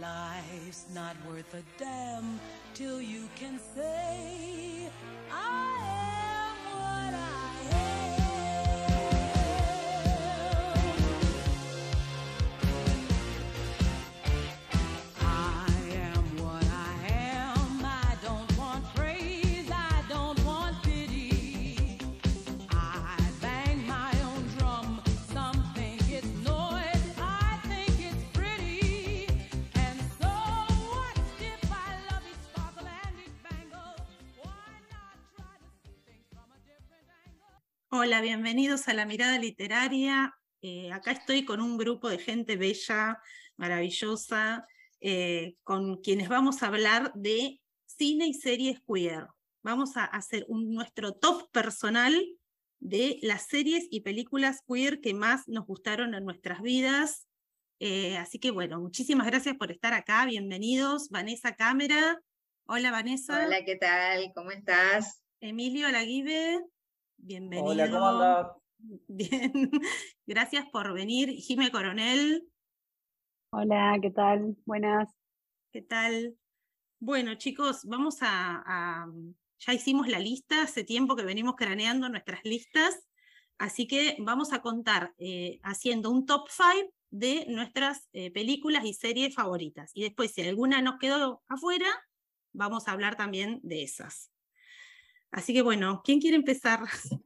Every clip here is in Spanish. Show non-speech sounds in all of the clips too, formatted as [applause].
Life's not worth a damn till you can say, I am Hola, bienvenidos a La Mirada Literaria. Eh, acá estoy con un grupo de gente bella, maravillosa, eh, con quienes vamos a hablar de cine y series queer. Vamos a hacer un- nuestro top personal de las series y películas queer que más nos gustaron en nuestras vidas. Eh, así que bueno, muchísimas gracias por estar acá. Bienvenidos. Vanessa Cámara. Hola Vanessa. Hola, ¿qué tal? ¿Cómo estás? Emilio Alaguibe. Bienvenido. Hola, ¿cómo andas? [laughs] Bien, gracias por venir. Jime Coronel, Hola, ¿qué tal? Buenas. ¿qué tal? Bueno, chicos, vamos a, a- Ya hicimos la lista, hace tiempo que venimos craneando nuestras listas, así que vamos a contar eh, haciendo un top 5 de nuestras eh, películas y series favoritas. Y después, si alguna nos quedó afuera, vamos a hablar también de esas. Así que bueno, ¿quién quiere empezar?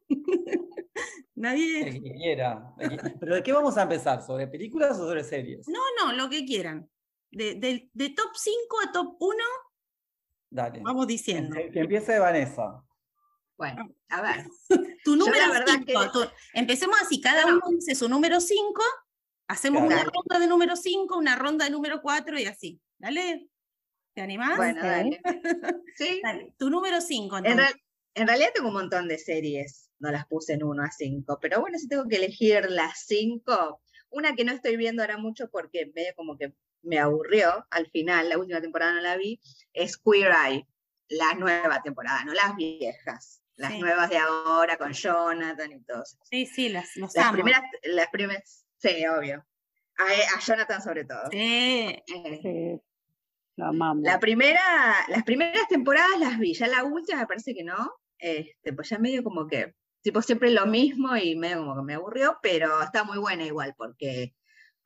[laughs] Nadie. El que quiera. ¿Pero de qué vamos a empezar? ¿Sobre películas o sobre series? No, no, lo que quieran. De, de- de top 5 a top 1, Dale. vamos diciendo. Que, que empiece Vanessa. Bueno, a ver. [laughs] Tu la número verdad 5. que- Empecemos así, cada No, no. uno dice su número 5, hacemos una ronda de número 5, una ronda de número 4 y así. ¿Dale? ¿Te animás? Bueno, dale. [laughs] Sí, Dale, Tu número 5, en, entonces. real- en realidad tengo un montón de series, no las puse en 1 a 5, pero bueno, si tengo que elegir las 5, una que no estoy viendo ahora mucho porque medio como que me aburrió al final, la última temporada no la vi, es Queer Eye, la nueva temporada, no las viejas, las Sí. nuevas de ahora con Jonathan y todo eso. Sí, sí, las, los Las amo. primeras, las primeras, sí, obvio. A, a Jonathan sobre todo. Sí, Eh, Sí, amamos. La primera, las primeras temporadas las vi, ya la última me parece que no, este, pues ya medio como que, tipo siempre lo mismo y medio como que me aburrió, pero está muy buena igual porque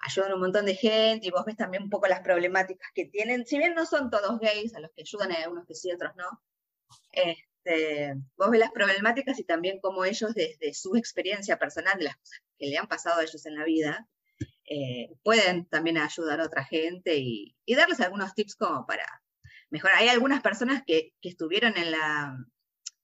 ayudan a un montón de gente y vos ves también un poco las problemáticas que tienen, si bien no son todos gays, a los que ayudan hay algunos que sí, otros no, este, vos ves las problemáticas y también cómo ellos desde su experiencia personal de las cosas que le han pasado a ellos en la vida, eh, pueden también ayudar a otra gente y, y darles algunos tips como para mejorar. Hay algunas personas que, que estuvieron en la,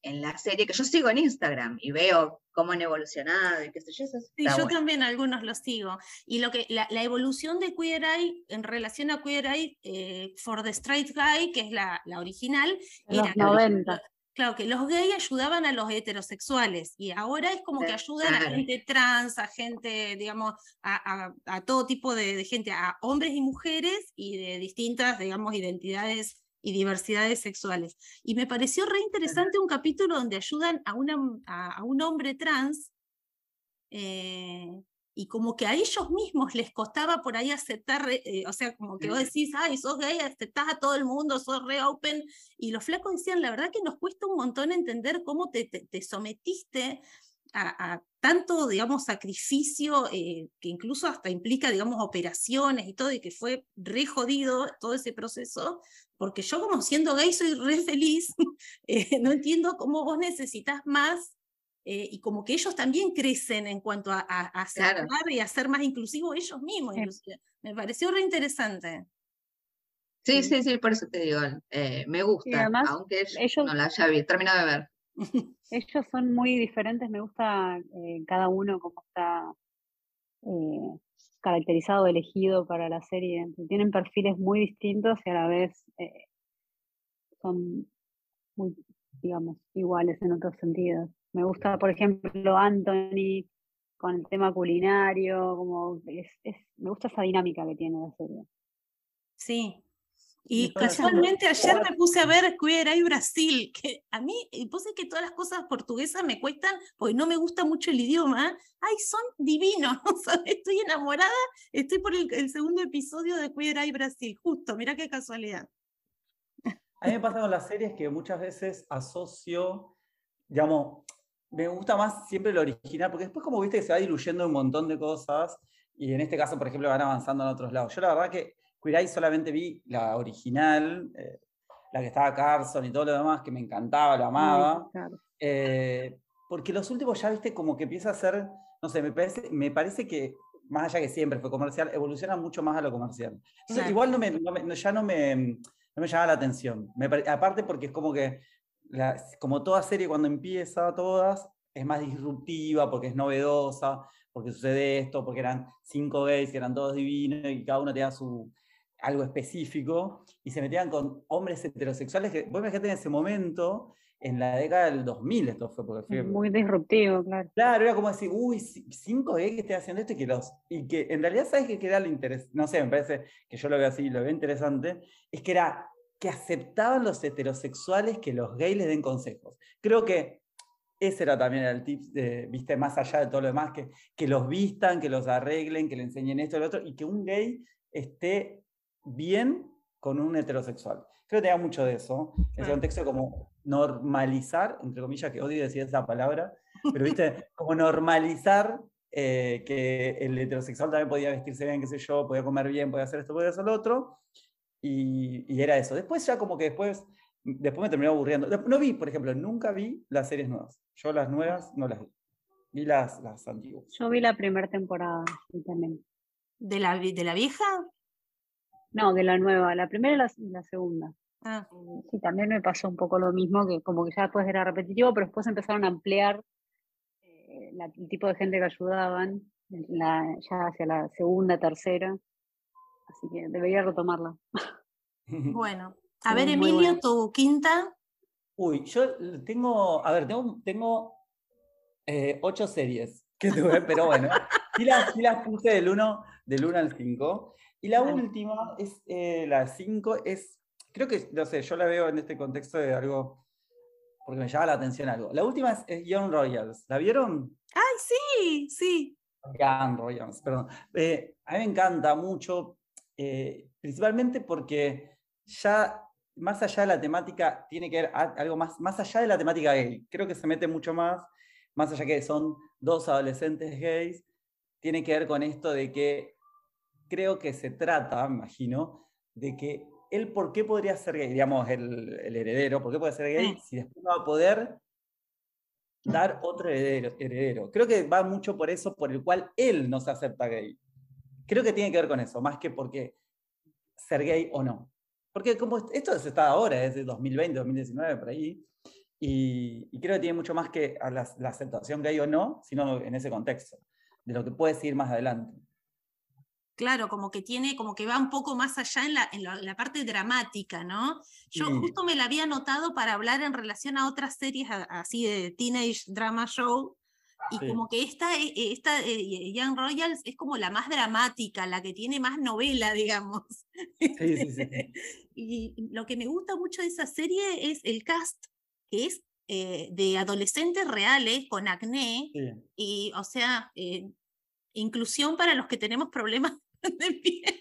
en la serie que yo sigo en Instagram y veo cómo han evolucionado y qué sé yo. Eso Sí, yo bueno. también algunos los sigo. Y lo que la, la evolución de Queer Eye en relación a Queer Eye eh, for the Straight Guy, que es la, la original, En era que- 90. Claro, que los gays ayudaban a los heterosexuales y ahora es como que ayudan a gente trans, a gente, digamos, a, a- a todo tipo de, de gente, a hombres y mujeres y de distintas, digamos, identidades y diversidades sexuales. Y me pareció re interesante un capítulo donde ayudan a, una, a, a un hombre trans eh, y como que a ellos mismos les costaba por ahí aceptar, eh, o sea, como que vos decís, ay, sos gay, aceptás a todo el mundo, sos re open, y los flacos decían, la verdad que nos cuesta un montón entender cómo te, te- te sometiste a, a tanto, digamos, sacrificio, eh, que incluso hasta implica, digamos, operaciones y todo, y que fue re jodido todo ese proceso, porque yo como siendo gay soy re feliz, [laughs] eh, no entiendo cómo vos necesitas más, eh, y como que ellos también crecen en cuanto a, a, a Claro. aceptar y a ser más inclusivos ellos mismos. Sí. Me pareció re interesante. Sí, sí, sí, por eso te digo, eh, me gusta, además, aunque ellos- no la haya terminado de ver. Ellos son muy diferentes, me gusta eh, cada uno cómo está eh, caracterizado, elegido para la serie. Tienen perfiles muy distintos y a la vez eh, son muy, digamos, iguales en otros sentidos. Me gusta, por ejemplo, Anthony con el tema culinario, como es, es- me gusta esa dinámica que tiene la serie. Sí. Y casualmente ayer me puse a ver Queer Eye Brasil, que a mí, y puse que todas las cosas portuguesas me cuestan, porque no me gusta mucho el idioma. Ay, son divinos, [laughs] estoy enamorada, estoy por el, el segundo episodio de Queer Eye Brasil, justo, mira qué casualidad. A mí me pasa con las series que muchas veces asocio, digamos, me gusta más siempre lo original, porque después como viste que se va diluyendo un montón de cosas, y en este caso, por ejemplo, van avanzando en otros lados. Yo la verdad que Queer Eye solamente vi la original, eh, la que estaba Carson y todo lo demás, que me encantaba, lo amaba. Claro. Eh, porque los últimos ya, viste, como que empieza a ser, no sé, me parece, me parece que, más allá que siempre fue comercial, evoluciona mucho más a lo comercial. Entonces, Claro. igual no me, no me- ya no me, no me llama la atención. Me aparte porque es como que, la- como toda serie cuando empieza, todas, es más disruptiva, porque es novedosa, porque sucede esto, porque eran cinco gays que eran todos divinos y cada uno tenía su algo específico, y se metían con hombres heterosexuales que, vos imagínate en ese momento, en la década del 2000 esto fue, porque fue, muy disruptivo, claro. Claro, era como decir, uy, ci- cinco gays que estén haciendo esto y que los. Y que en realidad, ¿sabes qué era lo interesante? No sé, me parece que yo lo veo así, lo veo interesante. Es que era que aceptaban los heterosexuales que los gays les den consejos. Creo que ese era también el tip, de, viste, más allá de todo lo demás, que, que los vistan, que los arreglen, que le enseñen esto y lo otro, y que un gay esté bien con un heterosexual. Creo que tenía mucho de eso, en ese Claro. contexto como normalizar, entre comillas, que odio decir esa palabra, pero viste, [laughs] como normalizar eh, que el heterosexual también podía vestirse bien, qué sé yo, podía comer bien, podía hacer esto, podía hacer lo otro, y, y era eso. Después ya como que después, después me terminó aburriendo. No vi, por ejemplo, nunca vi las series nuevas. Yo las nuevas no las vi. Vi las, las antiguas. Yo vi la primera temporada también. ¿De la, de la vieja? No, de la nueva, la primera y la, y la segunda. Ah, Eh, Sí, también me pasó un poco lo mismo, que como que ya después era repetitivo, pero después empezaron a ampliar eh, la- el tipo de gente que ayudaban, la, ya hacia la segunda, tercera. Así que debería retomarla. [laughs] bueno. A Sí, ver, Emilio, tu quinta. Uy, yo tengo, a ver, tengo, tengo eh, ocho series que tuve, pero bueno, sí las, sí las puse del 1 del uno al 5. Y la Vale. última, es eh, la 5, es, creo que, no sé, yo la veo en este contexto de algo, porque me llama la atención algo. La última es, es Young Royals, ¿la vieron? Ay, sí, sí. Young Royals, perdón. Eh, a mí me encanta mucho, eh, principalmente porque ya más allá de la temática, tiene que ver algo más, más allá de la temática gay. Creo que se mete mucho más, más allá que son dos adolescentes gays, tiene que ver con esto de que creo que se trata, imagino, de que él por qué podría ser gay, digamos, el, el heredero, por qué puede ser gay Mm. si después no va a poder dar otro heredero, heredero. Creo que va mucho por eso, por el cual él no se acepta gay. Creo que tiene que ver con eso, más que porque ser gay o no. Porque como est- esto se está ahora, es de 2020, 2019, por ahí, y, y creo que tiene mucho más que a la, la aceptación gay o no, sino en ese contexto, de lo que puede seguir más adelante. Claro, como que tiene, como que va un poco más allá en la, en la, la parte dramática, ¿no? Yo Sí. justo me la había anotado para hablar en relación a otras series a- así de teenage drama show, y Sí. como que esta, eh, eh, esta eh, Young Royals es como la más dramática, la que tiene más novela, digamos. Sí, sí, sí. [laughs] Y lo que me gusta mucho de esa serie es el cast, que es eh, de adolescentes reales con acné, y, o sea, eh, inclusión para los que tenemos problemas [laughs] de piel.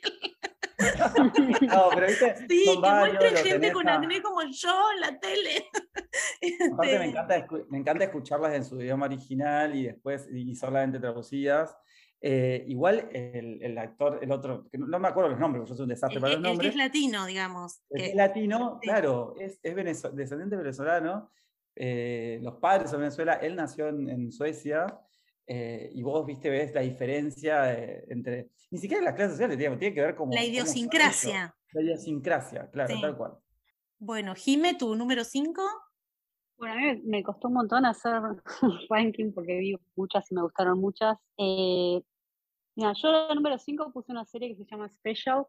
[laughs] No, pero viste, Sí, que muestre gente con a- acné como yo en la tele. [laughs] Aparte me Este, encanta, me encanta escucharlas en su idioma original y después y solamente traducidas. Eh, igual el, el actor, el otro, que no, no me acuerdo los nombres, yo soy un desastre el, para que- los el que nombres. es latino, digamos. El que es latino, sí. claro, es, descendiente venezolano. eh, los padres son de Venezuela, él nació en, en Suecia. Eh, y vos, viste, ves la diferencia eh, entre. Ni siquiera las clases sociales, digamos, tiene que ver como. la idiosincrasia. La idiosincrasia, claro, Sí. tal cual. Bueno, Jime, tu número 5. Bueno, a mí me- costó un montón hacer [laughs] ranking porque vi muchas y me gustaron muchas. Eh, mira, yo la número 5 puse una serie que se llama Special.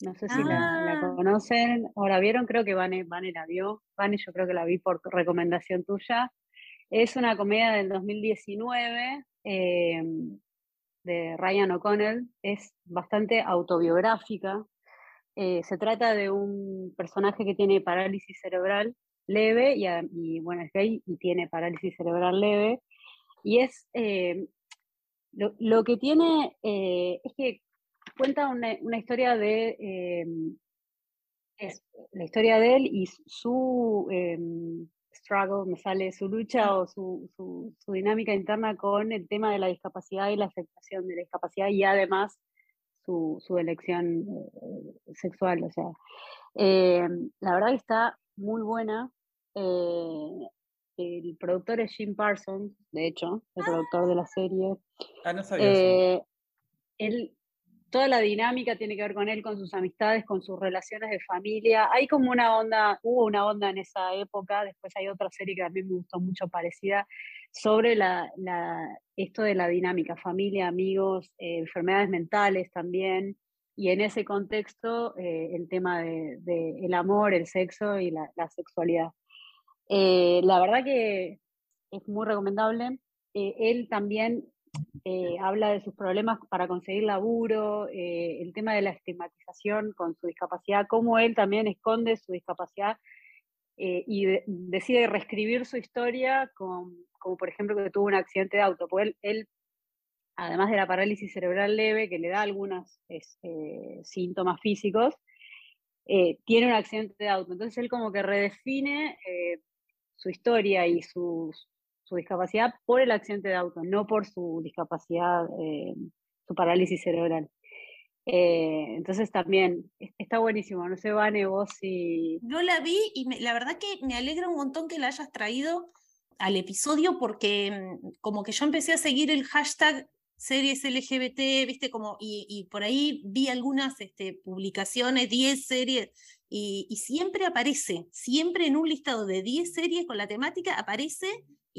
No sé si la, la Ah. conocen o la vieron, creo que Vane, Vane la vio. Vane, yo creo que la vi por recomendación tuya. Es una comedia del 2019 eh, de Ryan O'Connell. Es bastante autobiográfica. eh, se trata de un personaje que tiene parálisis cerebral leve y, bueno, es gay y tiene parálisis cerebral leve. Y es, eh, lo, que tiene eh, es que cuenta una, una historia de, eh, es la historia de él y su em, struggle, me sale su lucha o su, su, su dinámica interna con el tema de la discapacidad y la aceptación de la discapacidad y además su, su elección eh, sexual. O sea, eh, la verdad que está muy buena. eh, el productor es Jim Parsons, de hecho, el productor de la serie. Ah, no sabía eso. Él, toda la dinámica tiene que ver con él, con sus amistades, con sus relaciones de familia. Hay como una onda, hubo una onda en esa época, después hay otra serie que a mí me gustó mucho parecida, sobre la, esto de la dinámica, familia, amigos, eh, enfermedades mentales también. Y en ese contexto, eh, el tema del de, el amor, el sexo y la, sexualidad. Eh, la verdad que es muy recomendable. Él también eh, habla de sus problemas para conseguir laburo, eh, el tema de la estigmatización con su discapacidad, cómo él también esconde su discapacidad eh, y de- decide reescribir su historia, con, como por ejemplo que tuvo un accidente de auto. Porque él, él, además de la parálisis cerebral leve, que le da algunos es, síntomas físicos, tiene un accidente de auto. Entonces él como que redefine su historia y sus, su discapacidad por el accidente de auto, no por su discapacidad, eh, su parálisis cerebral. Eh, entonces también es- está buenísimo. No sé, Vane, vos si... No la vi y me- la verdad que me alegra un montón que la hayas traído al episodio porque mm, como que yo empecé a seguir el hashtag series LGBT, viste, como, y, y por ahí vi algunas este, publicaciones, 10 series, y, y siempre aparece, siempre en un listado de 10 series con la temática aparece,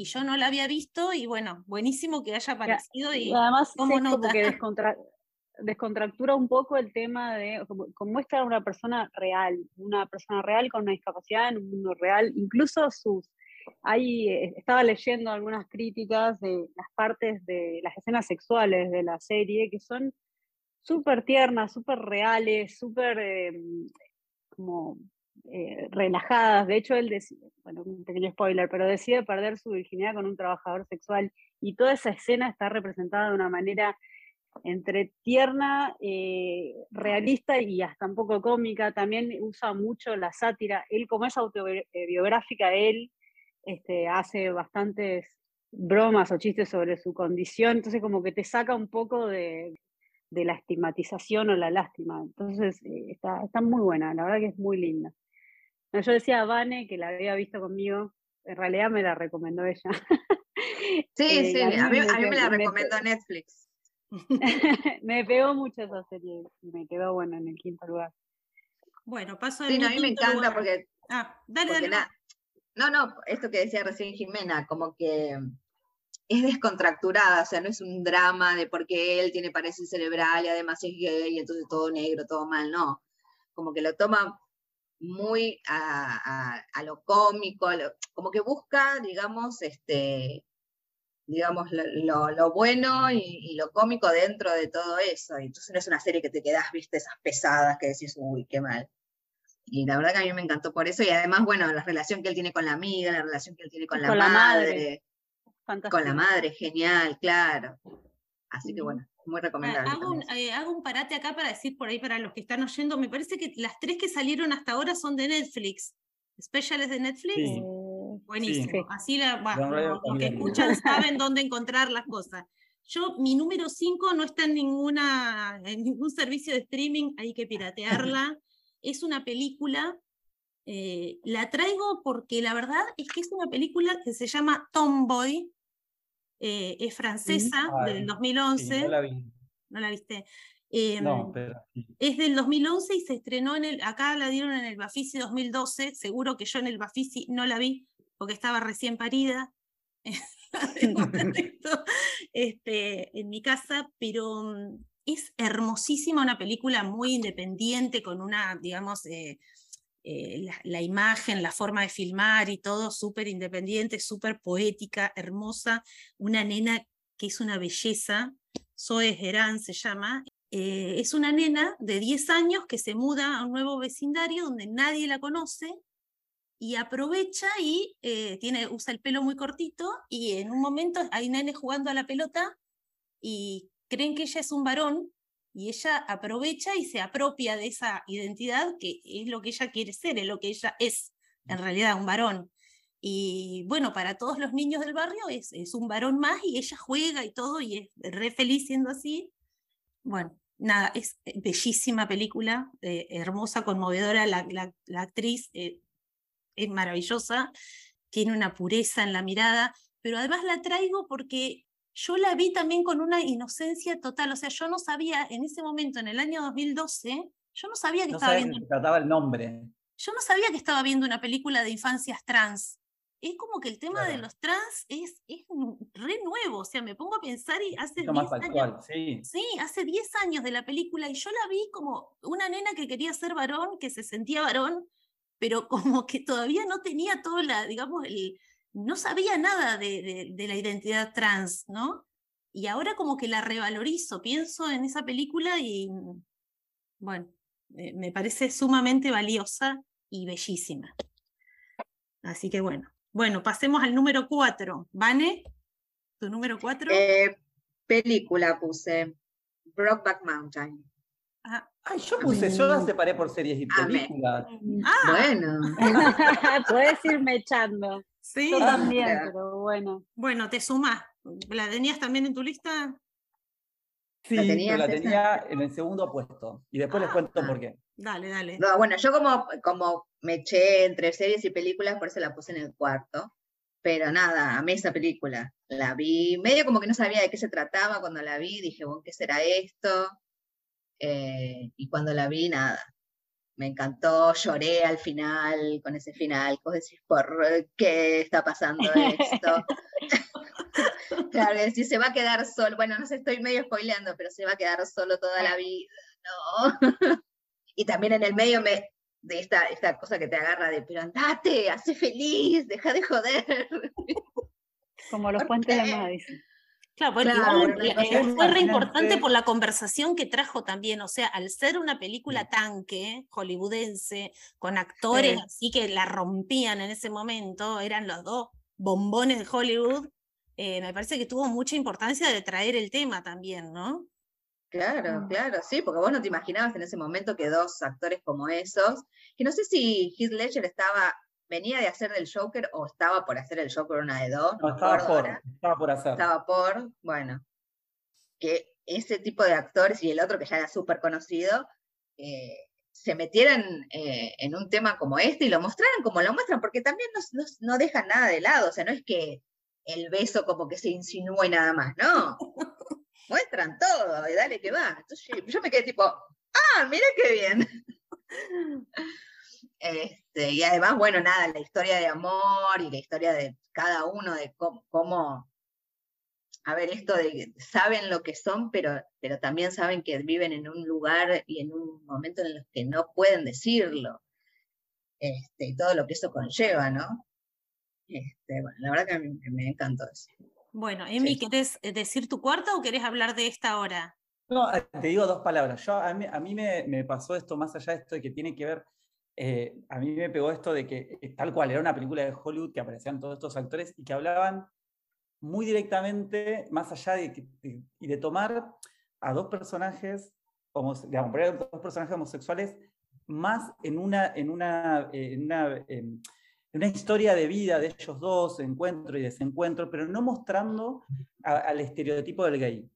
y yo no la había visto, y bueno, buenísimo que haya aparecido, Y y además tomo es como nota. que descontra- descontractura un poco el tema de como muestra una persona real, una persona real con una discapacidad en un mundo real, incluso sus Ahí eh, estaba leyendo algunas críticas de las partes de las escenas sexuales de la serie que son súper tiernas, súper reales, súper eh, como eh, relajadas. De hecho, él decide, bueno, un pequeño spoiler, pero decide perder su virginidad con un trabajador sexual y toda esa escena está representada de una manera entre tierna, eh, realista y hasta un poco cómica. También usa mucho la sátira. Él, como es autobiográfica, él este, hace bastantes bromas o chistes sobre su condición, entonces como que te saca un poco de, la estigmatización o la lástima. Entonces eh, está, está muy buena, la verdad que es muy linda. No, yo decía a Vane que la había visto conmigo, en realidad me la recomendó ella. [laughs] Sí, Eh, sí, a mí, a mí me la me- recomendó Netflix. [laughs] me pegó mucho esa serie y me quedó bueno en el quinto lugar. Bueno, paso al Sí, no, a mí me encanta lugar. porque Ah, dale, Porque dale. na- no, no, esto que decía recién Jimena, como que es descontracturada, o sea, no es un drama de porque él tiene parálisis cerebral y además es gay y entonces todo negro, todo mal, no. Como que lo toma muy a, a- a lo cómico, a lo- como que busca, digamos, este, digamos, lo, lo- lo bueno y, y lo cómico dentro de todo eso. Y entonces no es una serie que te quedas, viste, esas pesadas que decís, uy, qué mal. Y la verdad que a mí me encantó por eso. Y además, bueno, la relación que él tiene con la amiga, la relación que él tiene con la Con la madre, con la madre, genial, claro. Así que bueno, muy Ah, recomendable. Hago un, también. eh, hago un parate acá para decir por ahí para los que están oyendo. Me parece que las tres que salieron hasta ahora son de Netflix. ¿Speciales de Netflix? Sí. Eh, Buenísimo. Sí. Así la, los- que escuchan [laughs] saben dónde encontrar las cosas. Yo, mi número 5 no está en, ninguna, en ningún servicio de streaming, hay que piratearla. es una película, eh, la traigo porque la verdad es que es una película que se llama Tomboy, eh, es francesa, Ay, del Sí, 2011. no la vi. ¿No la viste? Em, No, pero es del 2011 y se estrenó en el, acá la dieron en el Bafisi 2012, seguro que yo en el Bafisi no la vi porque estaba recién parida [laughs] este, en mi casa, pero mm, es hermosísima, una película muy independiente, con una, digamos, eh, eh, la, imagen, la forma de filmar y todo súper independiente, súper poética, hermosa, una nena que es una belleza, Zoe Gerán se llama, eh, es una nena de 10 años que se muda a un nuevo vecindario donde nadie la conoce y aprovecha y eh, tiene, usa el pelo muy cortito y en un momento hay nenes jugando a la pelota y creen que ella es un varón y ella aprovecha y se apropia de esa identidad que es lo que ella quiere ser, es lo que ella es en realidad, un varón. Y bueno, para todos los niños del barrio es, es un varón más y ella juega y todo y es re feliz siendo así. Bueno, nada, es eh, bellísima película, eh, hermosa, conmovedora, la, la, la actriz eh, es maravillosa, tiene una pureza en la mirada, pero además la traigo porque yo la vi también con una inocencia total, o sea, yo no sabía en ese momento, en el año 2012, yo no sabía que No estaba viendo que trataba el nombre. yo no sabía que estaba viendo una película de infancias trans. Es como que el tema de los trans es, es re nuevo, o sea, me pongo a pensar y hace Mucho 10 más años, actual, sí. sí, hace 10 años de la película y yo la vi como una nena que quería ser varón, que se sentía varón, pero como que todavía no tenía toda la, digamos, el, no sabía nada de, de- de la identidad trans, ¿no? Y ahora como que la revalorizo, pienso en esa película y, bueno, eh, me parece sumamente valiosa y bellísima. Así que bueno. Bueno, pasemos al número 4. ¿Vane? ¿Tu número 4? Eh, película puse. Brokeback Mountain. Ay, yo puse, yo la separé por series y Amé. películas. ah, Bueno, [laughs] Puedes irme echando. sí. Yo también, Mira. pero bueno. Bueno, te sumás. ¿La tenías también en tu lista? Sí, ¿La pero tenías la esa? tenía en el segundo puesto. Y después les cuento Ah. por qué. Dale, dale. no, bueno, yo como, como me eché entre series y películas, por eso la puse en el cuarto. Pero nada, amé esa película. La vi, medio como que no sabía de qué se trataba cuando la vi, dije, bueno, ¿qué será esto? Eh, y cuando la vi, nada. Me encantó, lloré al final, con ese final. Vos decís, ¿por qué está pasando esto? [laughs] Claro, decís, se va a quedar solo. Bueno, no sé, estoy medio spoileando, pero se va a quedar solo toda la vida. No. [laughs] y también en el medio me, de esta, esta cosa que te agarra de, pero andate, hace feliz, deja de joder. Como los ¿Por puentes de? Madison. Claro, bueno, Claro, igual, una eh, fue re importante por la conversación que trajo también, o sea, al ser una película tanque, hollywoodense, con actores Sí. así que la rompían en ese momento, eran los dos bombones de Hollywood, eh, me parece que tuvo mucha importancia de traer el tema también, ¿no? Claro, Mm. claro, sí, porque vos no te imaginabas en ese momento que dos actores como esos, que no sé si Heath Ledger estaba, venía de hacer del Joker o estaba por hacer el Joker una de dos, no estaba por, ahora. estaba por hacer. estaba por, bueno, que ese tipo de actores y el otro que ya era súper conocido, eh, se metieran eh, en un tema como este y lo mostraran como lo muestran, porque también no, no- no dejan nada de lado, o sea, no es que el beso como que se insinúe nada más, no. [laughs] Muestran todo y dale que va. Entonces yo me quedé tipo, ah, mira qué bien. [laughs] Este, y además, bueno, nada, la historia de amor y la historia de cada uno, de cómo, cómo- a ver, esto de que saben lo que son, pero, pero también saben que viven en un lugar y en un momento en el que no pueden decirlo. Este, y todo lo que eso conlleva, ¿no? Este, bueno, la verdad que me, me encantó eso. Bueno, Emi, Sí. ¿querés eh, decir tu cuarta o querés hablar de esta ahora? No, eh, te digo dos palabras. Yo, a mí, a mí me, me pasó esto, más allá de esto, de que tiene que ver, eh, a mí me pegó esto de que eh, tal cual, era una película de Hollywood que aparecían todos estos actores y que hablaban muy directamente, más allá de, de- y de tomar a dos personajes, digamos, a dos personajes homosexuales más en una, en una, eh, en una, em, en una historia de vida de ellos dos, encuentro y desencuentro, pero no mostrando a- al estereotipo del gay.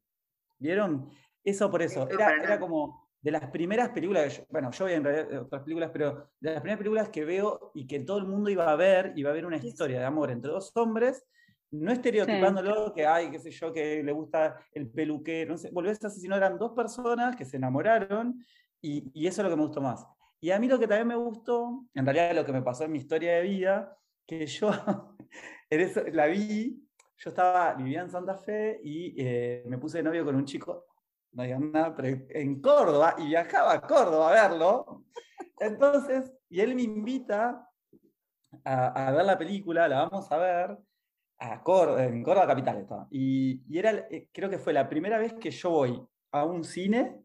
¿Vieron? Eso por eso. Era, era como de las primeras películas, que yo- bueno, yo vi en realidad otras películas, pero de las primeras películas que veo y que todo el mundo iba a ver, iba a ver una Sí, sí. historia de amor entre dos hombres, no estereotipándolo que hay, qué sé yo, que le gusta el peluquero, no sé, volvés así, sino eran dos personas que se enamoraron y, y eso es lo que me gustó más. Y a mí lo que también me gustó, en realidad lo que me pasó en mi historia de vida, que yo [laughs] en eso- la vi, yo estaba, vivía en Santa Fe y eh, me puse de novio con un chico, no nada, pero en Córdoba, y viajaba a Córdoba a verlo. Entonces, y él me invita a, ver la película, la vamos a ver, a Cór- en Córdoba Capital. Y, era, eh, creo que fue la primera vez que yo voy a un cine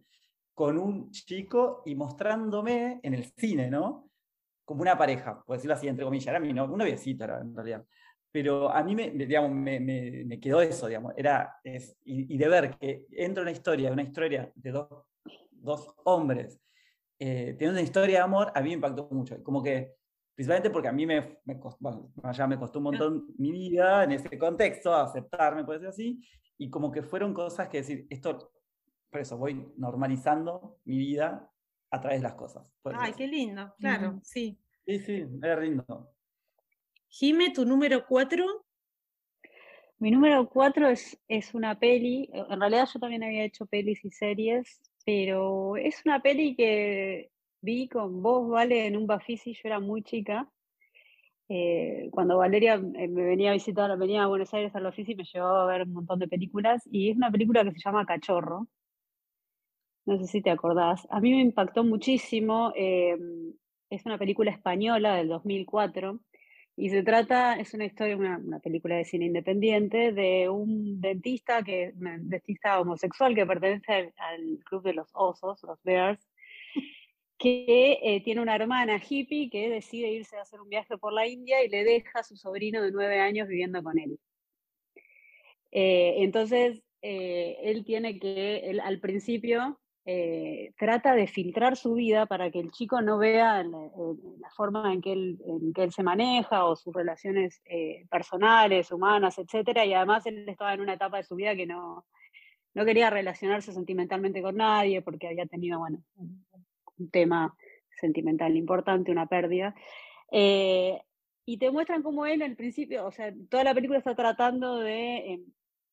con un chico y mostrándome en el cine, ¿no? Como una pareja, por decirlo así, entre comillas, era mi novio, un en realidad. Pero a mí me, digamos, me, me- me quedó eso, digamos, era, es, y, y de ver que entra una historia, una historia de dos, dos hombres, eh, teniendo una historia de amor, a mí me impactó mucho. Como que, principalmente porque a mí me, me, costó, bueno, ya me costó un montón mi vida en ese contexto, aceptarme, por decirlo así, y como que fueron cosas que decir, esto, por eso voy normalizando mi vida a través de las cosas. Ay, qué lindo, claro, sí. Sí, sí, era lindo. Jime, tu número cuatro. Mi número cuatro es, es una peli, eh, en realidad yo también había hecho pelis y series, pero es una peli que vi con vos, Vale, en un Bafisi, yo era muy chica. eh, cuando Valeria eh, me venía a visitar, venía a Buenos Aires al Bafisi, me llevó a ver un montón de películas, y es una película que se llama Cachorro. No sé si te acordás. A mí me impactó muchísimo. es una película española del 2004 y se trata, es una historia, una, película de cine independiente de un dentista, que, un dentista homosexual que pertenece al, al club de los osos, los Bears, que eh, tiene una hermana hippie que decide irse a hacer un viaje por la India y le deja a su sobrino de nueve años viviendo con él. Eh, entonces, eh, él tiene que, él, al principio, eh, trata de filtrar su vida para que el chico no vea la, el- la forma en que, él, en que él se maneja o sus relaciones eh, personales, humanas, etcétera, y además él estaba en una etapa de su vida que no, no quería relacionarse sentimentalmente con nadie porque había tenido, bueno, un, tema sentimental importante, una pérdida. Eh, y te muestran cómo él al principio, o sea, toda la película está tratando de eh,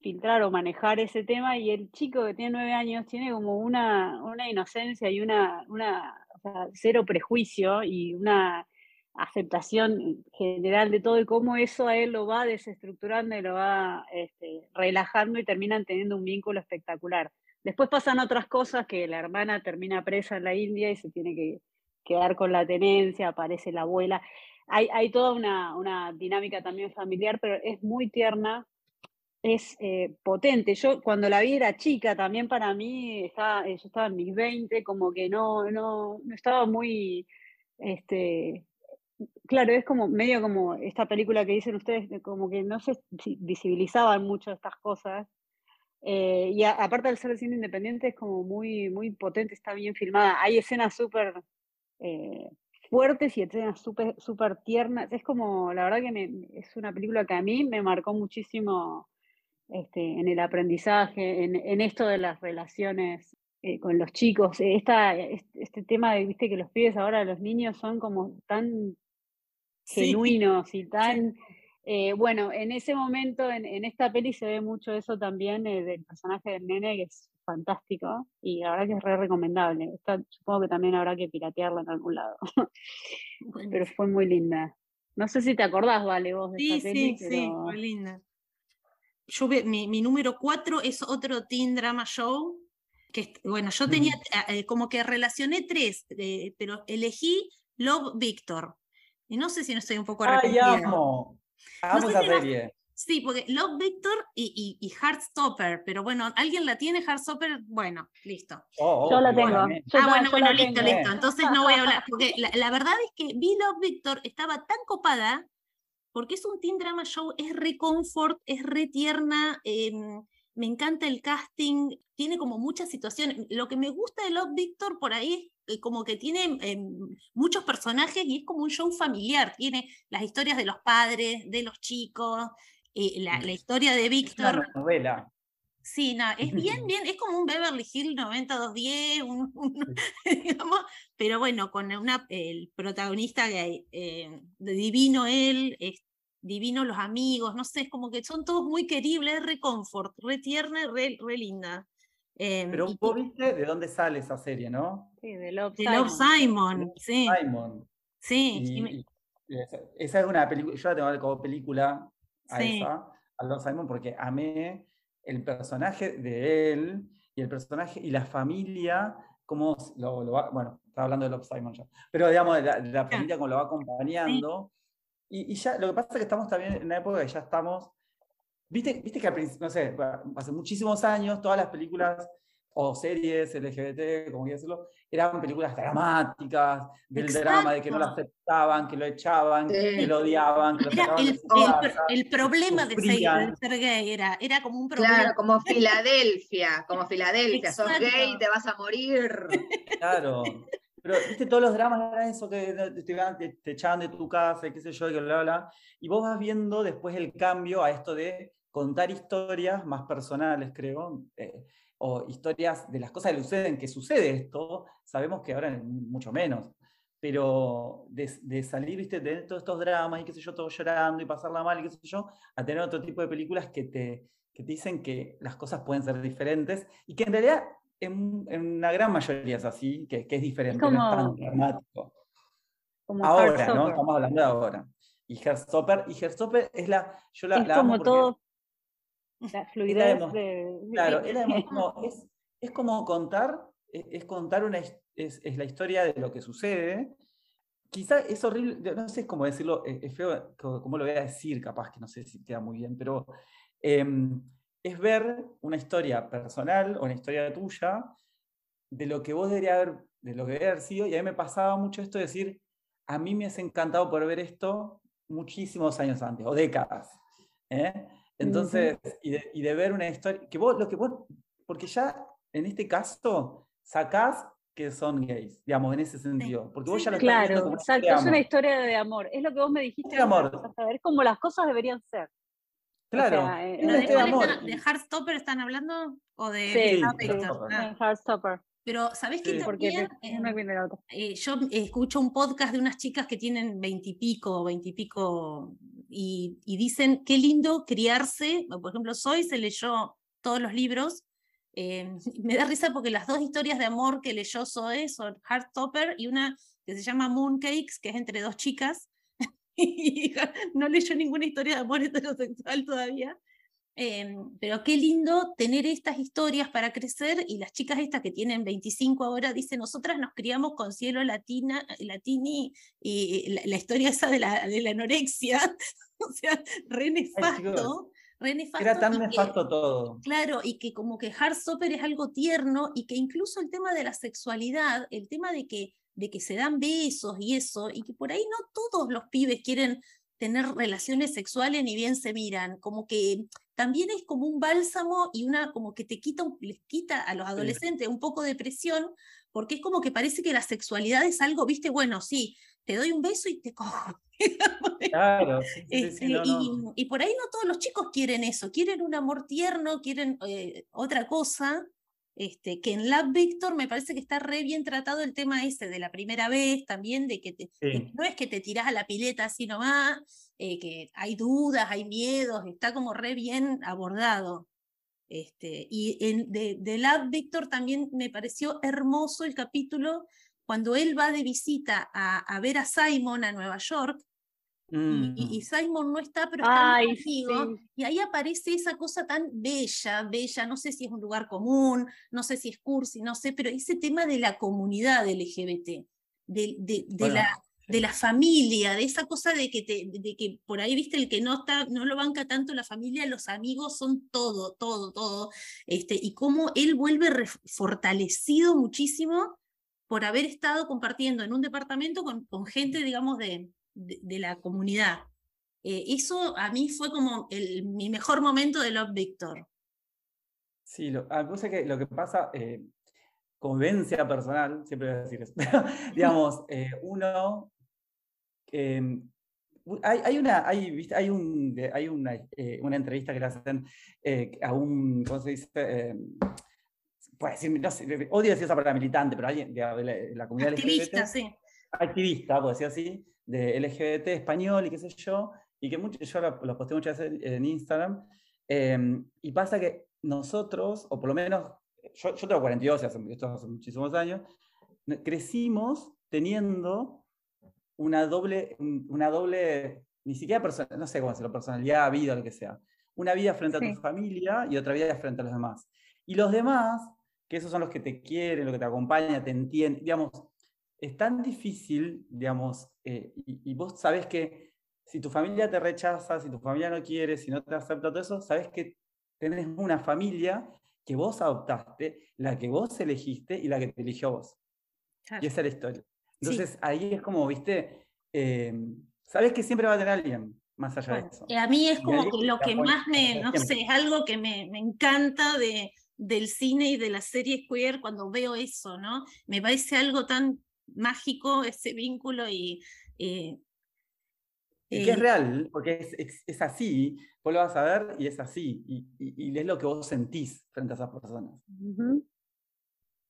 filtrar o manejar ese tema y el chico que tiene nueve años tiene como una, una inocencia y una, una cero prejuicio y una aceptación general de todo y cómo eso a él lo va desestructurando y lo va este, relajando y terminan teniendo un vínculo espectacular. Después pasan otras cosas que la hermana termina presa en la India y se tiene que quedar con la tenencia, aparece la abuela. Hay, hay toda una, una dinámica también familiar, pero es muy tierna, es eh, potente. Yo cuando la vi era chica, también para mí, estaba, eh, yo estaba en mis 20, como que no, no, no estaba muy, este, claro, es como medio como esta película que dicen ustedes, de como que no se si- visibilizaban mucho estas cosas. eh, y aparte del ser cine independiente, es como muy, muy potente, está bien filmada. Hay escenas súper fuertes y escenas súper súper tiernas. Es como, la verdad que me- es una película que a mí me marcó muchísimo este, en el aprendizaje, en, en esto de las relaciones eh, con los chicos. Eh, Esta, este, este tema de, viste, que los pibes ahora, los niños son como tan Sí. genuinos y tan... eh, bueno, en ese momento, en, en esta peli se ve mucho eso también eh, del personaje del nene, que es fantástico y la verdad que es re recomendable. Esta- supongo que también habrá que piratearla en algún lado, [laughs] Bueno, pero fue muy linda. No sé si te acordás, Vale, vos de Sí, esta peli, sí, sí, muy linda. Yo ve- mi, mi número cuatro es otro teen drama show. Que, bueno, yo tenía eh, eh, como que relacioné tres, eh, pero elegí Love Victor. Y no sé si no estoy un poco ¡Ay, arrepentida. amo! Amo sé esa si no- serie. Sí, porque Love Victor y, y, y Heartstopper, pero bueno, ¿alguien la tiene Heartstopper? Bueno, listo. Oh, Yo la tengo. Yo ah, bueno, bueno, listo, tengo. listo. Entonces no voy a hablar, porque la, la verdad es que vi Love Victor, estaba tan copada, porque es un teen drama show, es re comfort, es re tierna, em, me encanta el casting, tiene como muchas situaciones. Lo que me gusta de Love Victor por ahí es eh, como que tiene em, muchos personajes y es como un show familiar, tiene las historias de los padres, de los chicos, eh, la, la historia de Es Víctor. una novela. Sí, no, es bien, [laughs] bien, es como un Beverly Hills 90210, un, un- [laughs] digamos, pero bueno, con una, el protagonista que, eh, divino él, es divino los amigos, no sé, es como que son todos muy queribles, es re confort, re tierna y re, re linda. Em, Pero y- vos viste de dónde sale esa serie, ¿no? Sí, de Love de Love Simon. Simon, sí, Simon. sí, Y, y esa, esa es una película, yo la tengo como película a Sí. esa, a Lord Simon, porque amé el personaje de él y el personaje y la familia, cómo s- lo, lo va, bueno, estaba hablando de Love Simon ya, pero digamos, la, la familia cómo lo va acompañando. Y, y ya, lo que pasa es que estamos también en una época que ya estamos, viste, viste que al principio, no sé, hace muchísimos años todas las películas o series LGBT, como quieras decirlo, eran películas dramáticas, del drama, de que no lo Exacto. aceptaban, que lo echaban, que Sí. lo odiaban, que lo Era el, de el el problema de ser, de ser gay, era, era como un problema. Claro, como Filadelfia, como Filadelfia, sos Exacto. gay, te vas a morir. Claro. Pero, viste, todos los dramas eso, que te, te, echaban de tu casa, qué sé yo, y bla, bla, bla. Y vos vas viendo después el cambio a esto de contar historias más personales, creo, eh, o historias de las cosas que suceden, que sucede esto, sabemos que ahora mucho menos. Pero de, de salir, viste, de todos estos dramas y qué sé yo, todo llorando y pasarla mal y qué sé yo, a tener otro tipo de películas que te, que te dicen que las cosas pueden ser diferentes y que en realidad en, en una gran mayoría es así, que, que es diferente, no es como- tan dramático. Como Ahora, ¿no? Estamos hablando de ahora. Y Heartstopper, y Heartstopper es la, yo la, es la como todo [laughs] la fluidez emo- de... Claro, es, la no, [laughs] es, es como contar, es, es contar una, es, es la historia de lo que sucede. Quizá es horrible, no sé cómo decirlo, es, es feo cómo lo voy a decir, capaz que no sé si queda muy bien, pero em, es ver una historia personal o una historia tuya de lo que vos debería haber, de lo que debería haber sido, y a mí me pasaba mucho esto de decir, a mí me has encantado por ver esto muchísimos años antes, o décadas. ¿eh? Entonces, y, de, y de ver una historia, que vos, lo que vos, porque ya en este caso sacás que son gays, digamos, en ese sentido, porque vos Sí, ya lo estás Claro, como exacto, es una historia de amor. Es lo que vos me dijiste. de amor. Es como las cosas deberían ser. Claro, sea, eh, es ¿Pero una de, amor. están- de Heartstopper están hablando? ¿O de Sí? Heartstopper. Ah, Heartstopper. pero, ¿sabés qué Sí. Porque también? Eh, eh, yo escucho un podcast de unas chicas que tienen veintipico, veintipico, y, y dicen qué lindo criarse. Por ejemplo, Soy se leyó todos los libros. eh, [laughs] me da risa porque las dos historias de amor que leyó Zoe son Heartstopper y una que se llama Mooncakes, que es entre dos chicas. No leyó ninguna historia de amor heterosexual todavía. Em, pero qué lindo tener estas historias para crecer y las chicas estas que tienen 25 ahora dicen, nosotras nos criamos con cielo latina, latini y la, la historia esa de la, de la anorexia, [laughs] o sea, re nefasto, re nefasto. Era tan que- nefasto todo. Claro, y que como que Heartstopper es algo tierno y que incluso el tema de la sexualidad, el tema de que, de que se dan besos y eso, y que por ahí no todos los pibes quieren tener relaciones sexuales ni bien se miran, como que también es como un bálsamo y una como que te quita, les quita a los adolescentes un poco de presión, porque es como que parece que la sexualidad es algo, viste, bueno, sí, te doy un beso y te cojo. [laughs] Claro, sí, sí, Este, sí, no, no. y, y por ahí no todos los chicos quieren eso, quieren un amor tierno, quieren eh, otra cosa. Este, que en Lab Victor me parece que está re bien tratado el tema ese de la primera vez, también de que, te- de Sí. que no es que te tirás a la pileta así nomás, eh, que hay dudas, hay miedos, está como re bien abordado. Este, y en, de, de Lab Victor también me pareció hermoso el capítulo cuando él va de visita a, a ver a Simon a Nueva York y, y- y Mm. Simon no está, pero está Ay, conmigo. sí. Y ahí aparece esa cosa tan bella, bella, no sé si es un lugar común, no sé si es cursi, no sé, pero ese tema de la comunidad LGBT, de, de, de Bueno, la, de la familia, de esa cosa de que, te, de que por ahí, viste, el que no está, no lo banca tanto la familia, los amigos son todo, todo, todo. Este, y cómo él vuelve fortalecido muchísimo por haber estado compartiendo en un departamento con, con gente, digamos, de, de, de la comunidad. Eh, eso a mí fue como el, mi mejor momento de Love Victor. Sí, lo, a mí me parece que lo que pasa, eh, convivencia personal, siempre voy a decir eso, [laughs] digamos, [laughs] eh, uno, u- hay, hay una, hay, hay, un, hay una, eh, una entrevista que le hacen a un, ¿cómo se dice? Decir, no sé, odio decir esa palabra militante, pero alguien de, de la, de la comunidad Activista, LGBT, sí. activista, por decir así, de LGBT español y qué sé yo, y que mucho, yo lo, lo posté muchas veces en Instagram, eh, y pasa que nosotros, o por lo menos, yo, yo tengo 42, hace, esto hace muchísimos años, crecimos teniendo una doble, un- una doble, ni siquiera persona, no sé cómo decirlo, personalidad, vida, lo que sea. Una vida frente a Sí. tu familia y otra vida frente a los demás. Y los demás, que esos son los que te quieren, los que te acompañan, te entienden, digamos, es tan difícil, digamos, eh, y, y vos sabés que si tu familia te rechaza, si tu familia no quiere, si no te acepta todo eso, sabés que tenés una familia que vos adoptaste, la que vos elegiste y la que te eligió vos. Claro. Y esa es la historia. Sí. Entonces ahí es como, viste, eh, sabes que siempre va a tener alguien más allá de eso. eh, a mí es como que lo que más me, no sé, es algo que me, me encanta de, del cine y de las series queer cuando veo eso, ¿no? Me parece algo tan mágico ese vínculo y... eh, Y que es eh, real, porque es, es- es así, vos lo vas a ver y es así, y, y- y es lo que vos sentís frente a esas personas.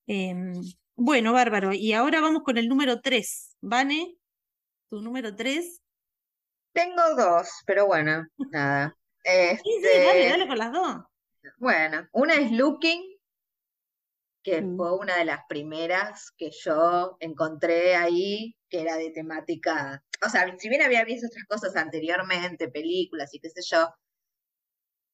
Em, bueno, bárbaro. Y ahora vamos con el número 3. Vane, tu número 3. Tengo dos, pero bueno, [laughs] nada. Sí, sí, dale, Este, dale con las dos. Bueno, una es Looking, que Mm. fue una de las primeras que yo encontré ahí, que era de temática, o sea, si bien había visto otras cosas anteriormente, películas y qué sé yo,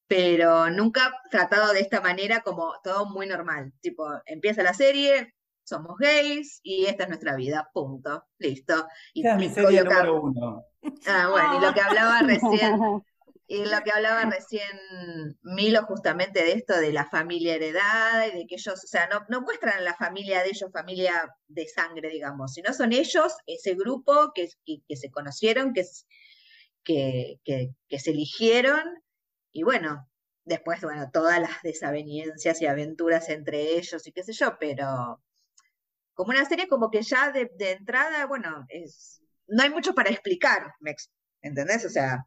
pero nunca tratado de esta manera como todo muy normal. Tipo, empieza la serie, somos gays y esta es nuestra vida, punto, listo. Y, Esa es mi y serie número uno. ah, bueno, y lo que hablaba [laughs] recién, y lo que hablaba recién Milo justamente de esto de la familia heredada y de que ellos, o sea, no, no muestran la familia de ellos, familia de sangre, digamos, sino son ellos, ese grupo que, que, que se conocieron, que, se eligieron, y bueno, después, bueno, todas las desavenencias y aventuras entre ellos y qué sé yo, pero como una serie como que ya de, de entrada, bueno, es, no hay mucho para explicar, me ¿entendés? O sea,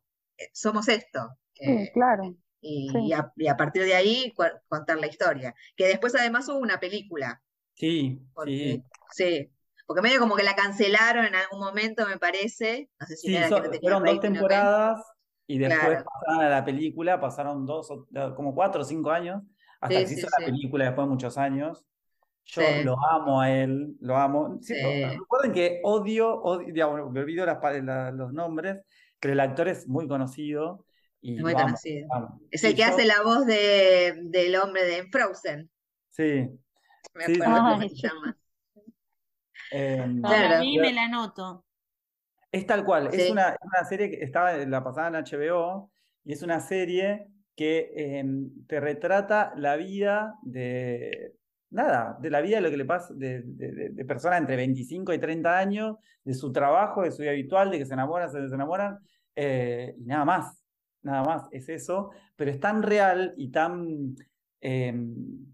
somos esto. Sí, eh, claro. y, sí. y a, y a partir de ahí contar la historia. Que después además hubo una película, Sí, porque, sí. sí, porque medio como que la cancelaron en algún momento, me parece. No sé si Sí, era so- que no tenía fueron dos temporadas y después Claro. pasaron a la película, pasaron dos, o- eh, como cuatro o cinco años, hasta Sí, que se sí, hizo sí. la película después de muchos años. Yo Sí. lo amo a él, lo amo. Sí, Sí. Recuerden que odio, odio digamos, me olvido las pa- la- los nombres, pero el actor es muy conocido y Es muy conocido. Es el que yo- hace la voz de, del hombre de Frozen. Sí. Me Sí, acuerdo cómo Ay, se llama. em, Claro. mí me la anoto. Es tal cual, es Sí. una, es una serie que estaba la pasada en HBO y es una serie que em, te retrata la vida de, nada, de la vida de lo que le pasa, de, de, personas entre 25 y 30 años, de su trabajo, de su vida habitual, de que se enamoran, se desenamoran, eh, y nada más, nada más, es eso, pero es tan real y tan, em,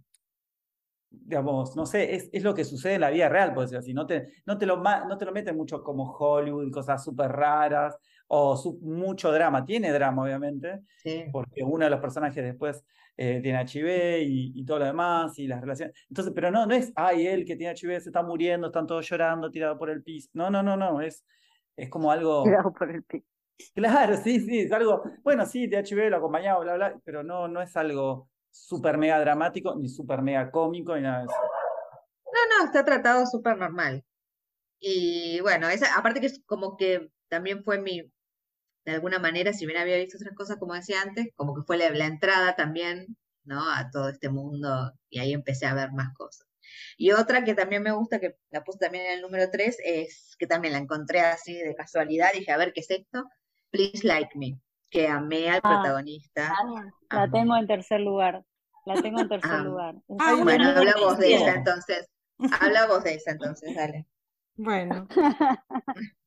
digamos, no sé, es, es lo que sucede en la vida real, por decirlo así. No te, no te, lo, no te lo meten mucho como Hollywood, cosas súper raras o su- mucho drama. Tiene drama, obviamente, Sí. porque uno de los personajes después eh, tiene HIV y, y todo lo demás, y las relaciones. Entonces, pero no, no es, ay, él que tiene HIV se está muriendo, están todos llorando, tirado por el piso. No, no, no, no, es, es como algo. Tirado por el piso. Claro, sí, sí, es algo, bueno, sí, THB lo acompañaba, bla, bla, pero no, no es algo súper mega dramático, ni súper mega cómico, ni nada de eso. No, no, está tratado súper normal. Y bueno, esa, aparte que es como que también fue mi, de alguna manera, si bien había visto otras cosas, como decía antes, como que fue la, la entrada también, ¿no? A todo este mundo, y ahí empecé a ver más cosas. Y otra que también me gusta, que la puse también en el número 3, es que también la encontré así de casualidad, dije, a ver, ¿qué es esto? Please Like Me, que amé al Ah, protagonista. La amé. tengo en tercer lugar. La tengo en tercer Ah. lugar. Es Ah, una Bueno, no habla vos de esa entonces. Habla vos de esa entonces, dale. Bueno, [laughs]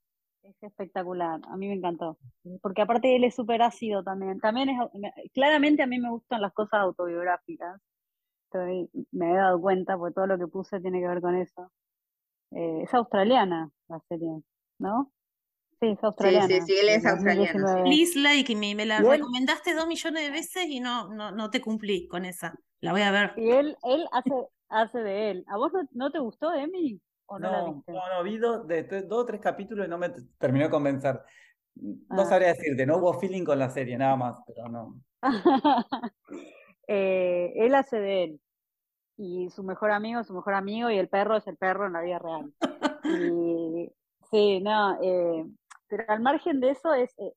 Es espectacular, a mí me encantó. Porque aparte él es súper ácido también. También es, me- claramente a mí me gustan las cosas autobiográficas. Estoy- me he dado cuenta, porque todo lo que puse tiene que ver con eso. Eh, es australiana la serie, ¿no? Sí, es Sí, australiana. sí, sí, él es australiano, sí. 2019. Please Like Me, me la recomendaste dos millones de veces y no, no, no te cumplí con esa. La voy a ver. Y él, él hace, hace de él. ¿A vos no, no te gustó, Emi? ¿O no, la No, viste? no, no, vi dos, de, dos o tres capítulos y no me terminó de convencer. No Ah. sabría decirte, no hubo feeling con la serie, nada más, pero no. [laughs] Eh, él hace de él. Y su mejor amigo es su mejor amigo y el perro es el perro en la vida real. Y sí, no, eh, pero al margen de eso es eh,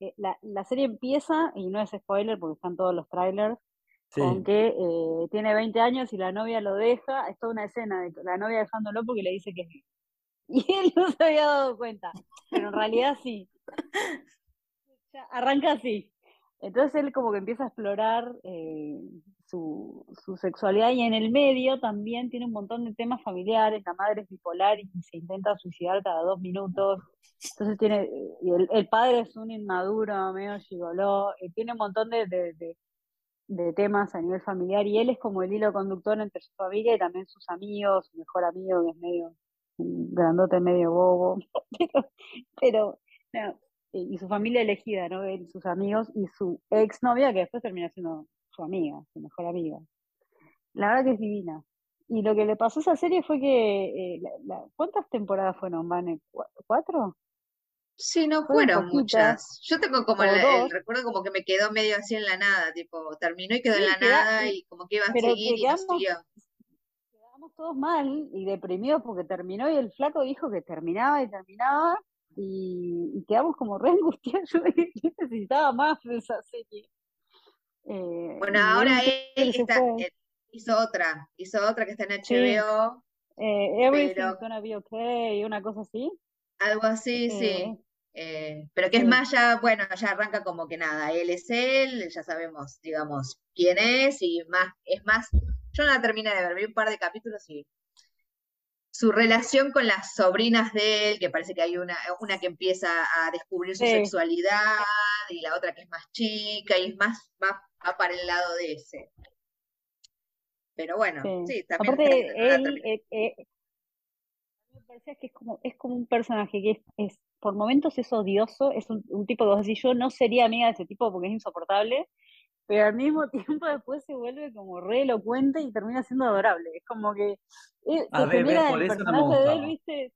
eh, la, la serie empieza, y no es spoiler porque están todos los trailers, Sí, con que eh, tiene 20 años y la novia lo deja, es toda una escena de la novia dejándolo porque le dice que es. [laughs] Y él no se había dado cuenta, pero en realidad sí. Ya arranca así. Entonces él como que empieza a explorar eh, su, su sexualidad y en el medio también tiene un montón de temas familiares, la madre es bipolar y se intenta suicidar cada dos minutos, entonces tiene, y el, el padre es un inmaduro, medio gigoló, y tiene un montón de, de, de- de temas a nivel familiar y él es como el hilo conductor entre su familia y también sus amigos, su mejor amigo que es medio grandote, medio bobo, [laughs] pero, no, y su familia elegida, ¿no? Él, sus amigos y su exnovia que después termina siendo su amiga, su mejor amiga. La verdad que es divina. Y lo que le pasó a esa serie fue que, eh, la- la- ¿cuántas temporadas fueron, Vane? ¿Cu- ¿Cuatro? Sí, no Fueron muchas. Yo tengo como el, recuerdo como que me quedó medio así en la nada, tipo, terminó y quedó en sí, la queda- nada y- como que iba a seguir y no quedamos, siguió. quedamos todos mal y deprimidos porque terminó y el flaco dijo que terminaba y terminaba y, y quedamos como re [laughs] angustiados. Yo dije, "Yo necesitaba más de esa serie. Eh, Bueno, ahora él está, eh, hizo otra, hizo otra que está en Sí, HBO, eh, Everything's pero Gonna Be Okay, una cosa así. algo así, sí. Eh, Eh, pero que es sí, más ya, bueno, ya arranca como que nada, él es él, ya sabemos, digamos, quién es y más, es más, yo no la terminé de ver, vi un par de capítulos y su relación con las sobrinas de él, que parece que hay una, una que empieza a descubrir su sí, sexualidad y la otra que es más chica y es más, va, va para el lado de ese. Pero bueno, sí. sí, también Aparte, él, eh, eh, me parecía que es como, es como un personaje que es, es- por momentos es odioso, es un, un tipo que vos decís, yo no sería amiga de ese tipo porque es insoportable, pero al mismo [laughs] tiempo después se vuelve como re elocuente y termina siendo adorable. Es como que eh, A te ver, ves, genera por el eso no me personaje de él. ¿viste?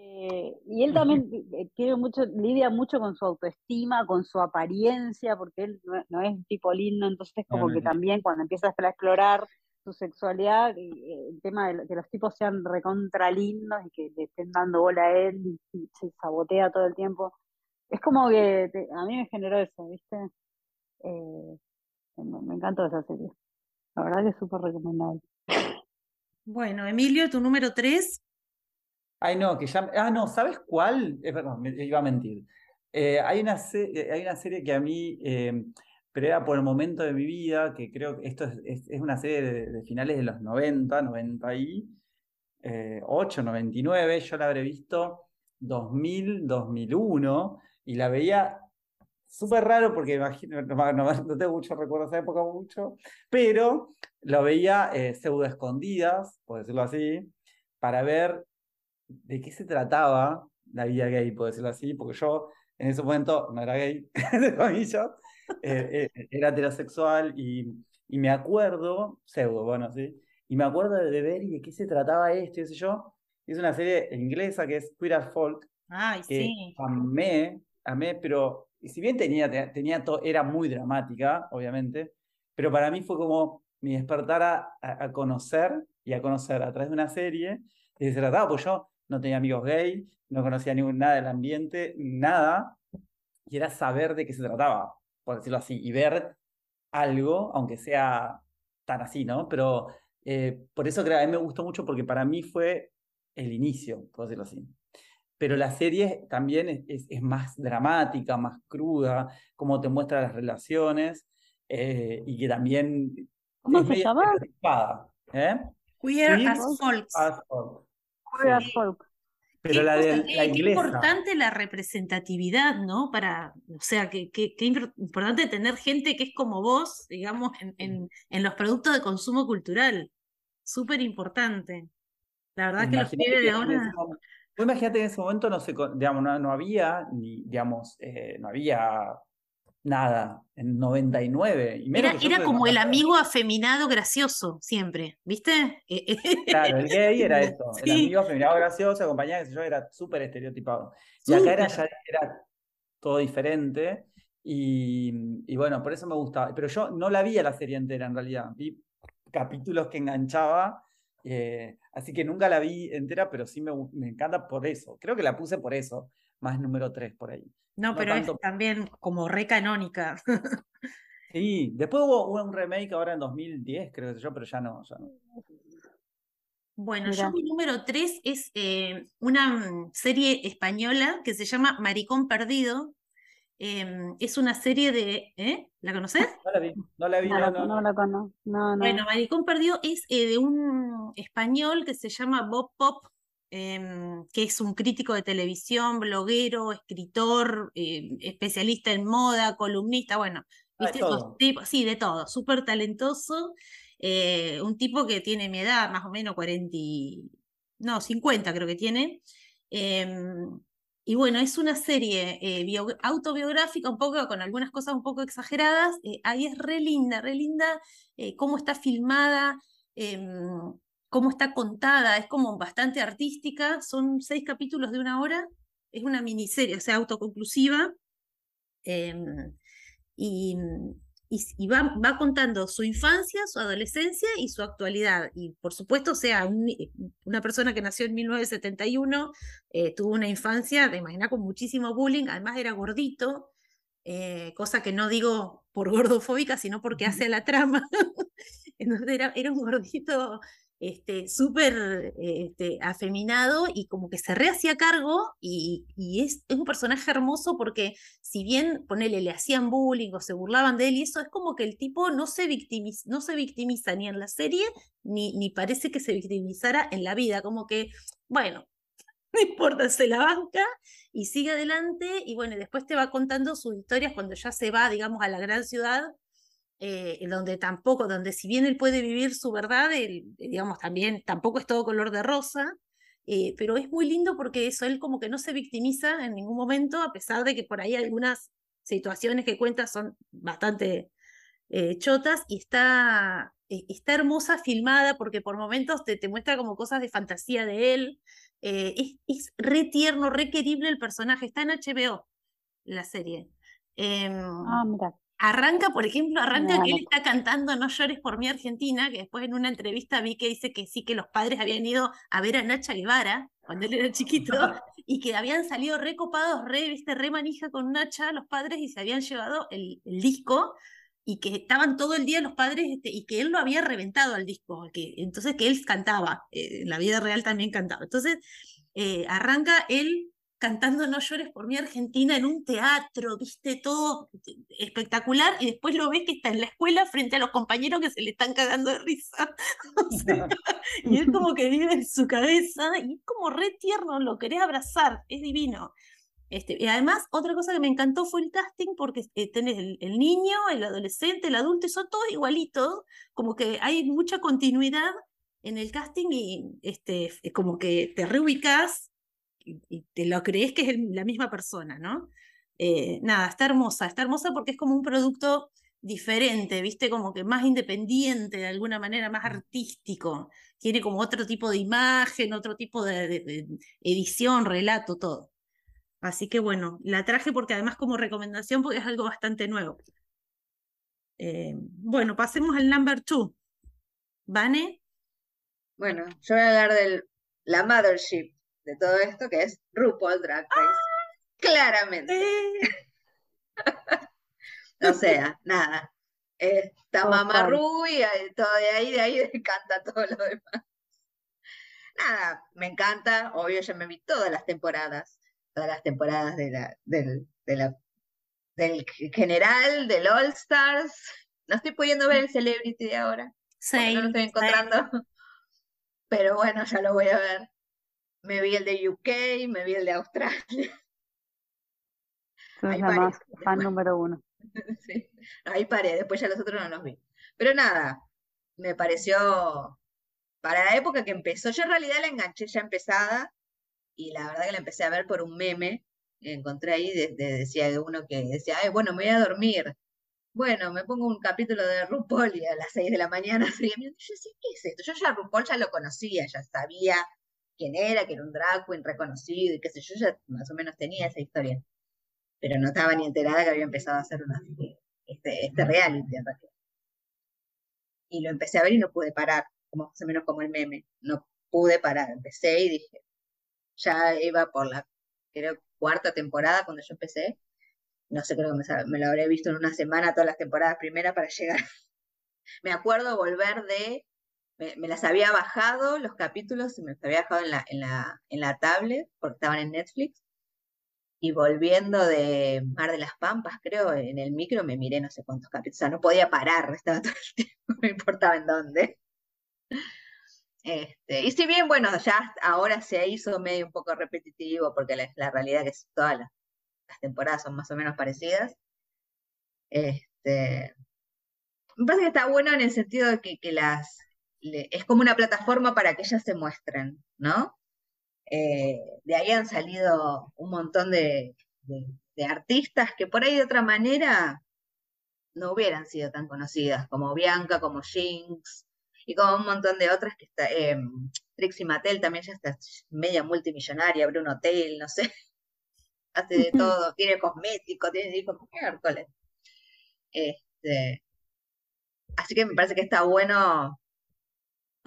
Eh, y él también [laughs] eh, tiene mucho, lidia mucho con su autoestima, con su apariencia, porque él no, no es un tipo lindo, entonces como que es también cuando empiezas a explorar su sexualidad, y, eh, el tema de que los tipos sean recontra lindos y que le estén dando bola a él y, y se sabotea todo el tiempo, es como que te- a mí me generó eso, ¿viste? Eh, me, me encantó esa serie, la verdad que es súper recomendable. Bueno, Emilio, tu número 3. Ay, no, que ya. Ah, no, ¿sabes cuál? Es verdad, me iba a mentir. Eh, hay una, se- eh, hay una serie que a mí, eh, pero era por el momento de mi vida, que creo que esto es, es- una serie de, de finales de los 90, 98, 99. Yo la habré visto 2000, 2001, y la veía súper raro porque imagino, no, no- no tengo mucho recuerdo de esa época, mucho, pero lo veía eh, pseudo escondidas, por decirlo así, para ver de qué se trataba la vida gay, por decirlo así, porque yo en ese momento no era gay, [laughs] de comillas, eh, eh, era heterosexual y, y me acuerdo, pseudo, bueno, sí, y me acuerdo de, ver y de qué se trataba esto, y sé yo. Es una serie inglesa que es Queer as Folk, Ay, que sí. amé, amé, pero si bien tenía, te- tenía to- era muy dramática, obviamente, pero para mí fue como mi despertar a, a- a conocer y a conocer a través de una serie de qué se trataba, porque yo no tenía amigos gay, no conocía ningún, nada del ambiente, nada, y era saber de qué se trataba, por decirlo así, y ver algo, aunque sea tan así, ¿no? Pero eh, por eso creo, a mí me gustó mucho porque para mí fue el inicio, por decirlo así. Pero la serie también es, es- es más dramática, más cruda, cómo te muestra las relaciones eh, y que también ¿Cómo es se llama? ¿eh? Queer Queer as Folks. as Folk. Queer as. Folk. Pero Qué la de la qué- importante la representatividad, ¿no? Para, o sea, qué, qué- qué impor- importante tener gente que es como vos, digamos, en, en- en los productos de consumo cultural. Súper importante. La verdad que los pibes de ahora. vos imagínate que en ese momento no se, digamos, no, no había ni, digamos, eh, no había nada en 99 y Era, era como el 99. amigo afeminado gracioso, siempre, ¿viste? Eh, eh, Claro, el gay era eso, [laughs] el amigo feminado gracioso, acompañado, qué sé yo, era súper estereotipado. Y acá era, ya era todo diferente. Y, y bueno, por eso me gustaba. Pero yo no la vi a la serie entera en realidad. Vi capítulos que enganchaba. eh, así que nunca la vi entera, pero sí me, me encanta por eso. Creo que la puse por eso, más número 3 por ahí. No, No pero es también como re canónica. [laughs] Sí, después hubo un remake ahora en 2010, creo que yo, pero ya no, ya no. Bueno, Mirá. yo mi número 3 es eh, una serie española que se llama Maricón Perdido, Em, es una serie de... ¿eh? ¿La conoces? [laughs] No la vi, no la vi, No, no, la- no, no no. la conozco. No, no. Bueno, Maricón Perdido es eh, de un español que se llama Bob Pop, em, que es un crítico de televisión, bloguero, escritor, eh, especialista en moda, columnista, bueno, Ah, de ¿viste? Todo. tipos- sí, de todo, súper talentoso, eh, un tipo que tiene mi edad, más o menos 40, y- no, 50 creo que tiene. em, y bueno, es una serie eh, bio- autobiográfica, un poco con algunas cosas un poco exageradas. ahí es re linda, re linda cómo está filmada, em, cómo está contada, es como bastante artística. Son seis capítulos de una hora, es una miniserie, o sea, autoconclusiva. em, y, y, y va, va contando su infancia, su adolescencia y su actualidad. Y por supuesto, o sea, un ni- una persona que nació en 1971 eh, tuvo una infancia, te imaginas, con muchísimo bullying, además era gordito, eh, cosa que no digo por gordofóbica, sino porque hace a la trama. [laughs] Entonces era, era un gordito este, súper este, afeminado y como que se rehacía cargo y, y es, es un personaje hermoso porque si bien, ponele, le hacían bullying o se burlaban de él y eso, es como que el tipo no se, victimiza, no se victimiza ni en la serie, ni, ni parece que se victimizara en la vida, como que, bueno, [laughs] no importa, se la banca y sigue adelante y bueno, después te va contando sus historias cuando ya se va, digamos, a la gran ciudad, eh, donde tampoco, donde si bien él puede vivir su verdad, él, eh, digamos, también tampoco es todo color de rosa, eh, pero es muy lindo porque eso, él como que no se victimiza en ningún momento, a pesar de que por ahí algunas situaciones que cuenta son bastante chotas y está, está hermosa filmada porque por momentos te, te muestra como cosas de fantasía de él. es, es re tierno, re querible el personaje. Está en HBO la serie. Em, Ah, mira. Arranca, por ejemplo, arranca que él está cantando No llores por mi Argentina, que después en una entrevista vi que dice que sí, que los padres habían ido a ver a Nacha Guevara cuando él era chiquito [laughs] [laughs] y que habían salido re copados, re, viste, re manija con Nacha los padres y se habían llevado el, el disco y que estaban todo el día los padres este, y que él lo había reventado al disco, que, entonces que él cantaba, eh, en la vida real también cantaba. Entonces eh, arranca él cantando No llores por mi Argentina en un teatro, viste, todo espectacular, y después lo ves que está en la escuela frente a los compañeros que se le están cagando de risa. [laughs] Y él como que vive en su cabeza, y es como re tierno, lo querés abrazar, es divino. Este, y además, otra cosa que me encantó fue el casting, porque eh, tenés el, el niño, el adolescente, el adulto, y son todos igualitos, como que hay mucha continuidad en el casting y este, es como que te reubicás y, y te lo crees que es el- la misma persona, ¿no? Eh, nada, está hermosa, está hermosa porque es como un producto diferente, ¿viste? Como que más independiente, de alguna manera, más artístico. Tiene como otro tipo de imagen, otro tipo de, de- de edición, relato, todo. Así que bueno, la traje porque además como recomendación porque es algo bastante nuevo. Eh, bueno, pasemos al number two. ¿Vane? Bueno, yo voy a hablar de la mothership de todo esto, que es RuPaul Drag Race. Claramente. O sea, nada. Esta Total. mamá rubia, y todo de ahí, de ahí [laughs] canta todo lo demás. Nada, me encanta. Obvio, yo me vi todas las temporadas. Todas las temporadas de la, del, de la, del general, del All Stars. No estoy pudiendo ver el Celebrity de ahora. porque no lo estoy encontrando. [laughs] Pero bueno, ya lo voy a ver. Me vi el de UK, me vi el de Australia. Tú Ahí la paré. más fan número uno. [laughs] Sí, ahí paré, después ya los otros no los vi. Pero nada, me pareció, para la época que empezó, yo en realidad la enganché ya empezada y la verdad que la empecé a ver por un meme que encontré ahí, de, de- decía de uno que decía, Ay, bueno, me voy a dormir. Bueno, me pongo un capítulo de RuPaul y a las 6 de la mañana [laughs] mirando. Yo decía, ¿qué es esto? Yo ya RuPaul ya lo conocía, ya sabía quién era, que era un drag queen reconocido y qué sé yo, ya más o menos tenía esa historia. Pero no estaba ni enterada que había empezado a hacer una, este, este reality en realidad. Y lo empecé a ver y no pude parar, más o menos como el meme. No pude parar. Empecé y dije, ya iba por la, creo, cuarta temporada cuando yo empecé. No sé, creo que me, me lo habré visto en una semana todas las temporadas primeras para llegar. [laughs] Me acuerdo volver de, me, las había bajado los capítulos, y me los había bajado en la, en la, en la tablet, porque estaban en Netflix. y volviendo de Mar de las Pampas, creo, en el micro me miré no sé cuántos capítulos, o sea, no podía parar, estaba [laughs] todo el tiempo, no importaba en dónde. Este, y si bien, bueno, ya ahora se hizo medio un poco repetitivo, porque la, la realidad que todas las, las temporadas son más o menos parecidas, este, me parece que está bueno en el sentido de que, que las, le- es como una plataforma para que ellas se muestren, ¿no? Eh, de ahí han salido un montón de, de- de artistas que por ahí de otra manera no hubieran sido tan conocidas, como Bianca, como Jinx, y como un montón de otras que está, eh, Trixie Mattel también ya está media multimillonaria, abrió un hotel, no sé, [laughs] hace de todo, tiene cosméticos, tiene hijos, miércoles. Este, así que me parece que está bueno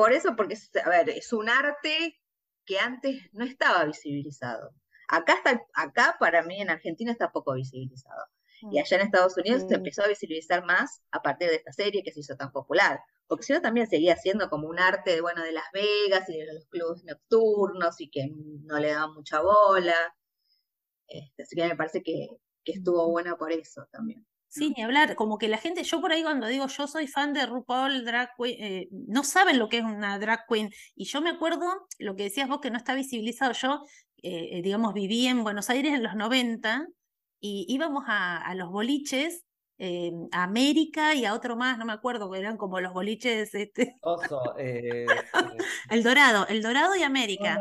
por eso, porque es, a ver, es un arte que antes no estaba visibilizado. Acá está, acá para mí en Argentina está poco visibilizado. Y allá en Estados Unidos se Sí. empezó a visibilizar más a partir de esta serie que se hizo tan popular. Porque si no también seguía siendo como un arte de, bueno, de Las Vegas y de los clubes nocturnos y que no le daban mucha bola. Este, así que me parece que, que estuvo buena por eso también. Sí, ni hablar, como que la gente, yo por ahí cuando digo yo soy fan de RuPaul Drag Queen, eh, no saben lo que es una drag queen. Y yo me acuerdo, lo que decías vos que no está visibilizado, yo, eh, digamos, viví en Buenos Aires en los 90 y íbamos a, a los boliches, eh, a América y a otro más, no me acuerdo, que eran como los boliches, este, Oso, [laughs] El Dorado, El Dorado y América.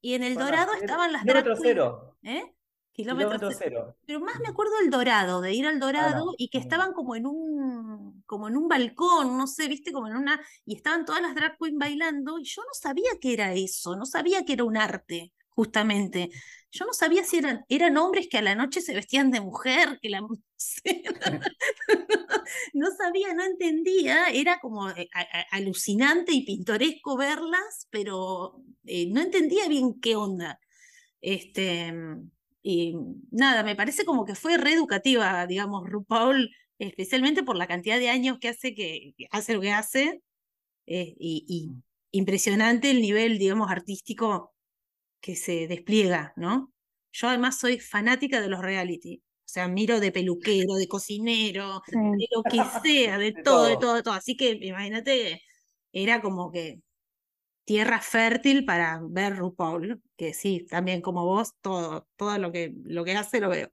Y en El Dorado estaban las drag Kilómetro queen, cero. ¿eh? Kilómetro Kilómetro cero. cero. Pero más me acuerdo del Dorado, de ir al Dorado no, y que no. estaban como en un, como en un balcón, no sé, viste, como en una, y estaban todas las drag queen bailando, y yo no sabía que era eso, no sabía que era un arte, justamente. Yo no sabía si eran, eran hombres que a la noche se vestían de mujer, que la [laughs] no sabía, no entendía, era como eh, a- a- alucinante y pintoresco verlas, pero eh, no entendía bien qué onda. Este, y nada, me parece como que fue reeducativa, digamos, RuPaul, especialmente por la cantidad de años que hace que que hace lo que hace, eh, y, y impresionante el nivel, digamos, artístico que se despliega, ¿no? Yo además soy fanática de los reality, o sea, miro de peluquero, de cocinero, Sí. de lo que sea, de [laughs] De todo, de todo. todo, de todo. Así que imagínate, era como que tierra fértil para ver RuPaul, que sí, también como vos, todo, todo lo que, lo que hace lo veo.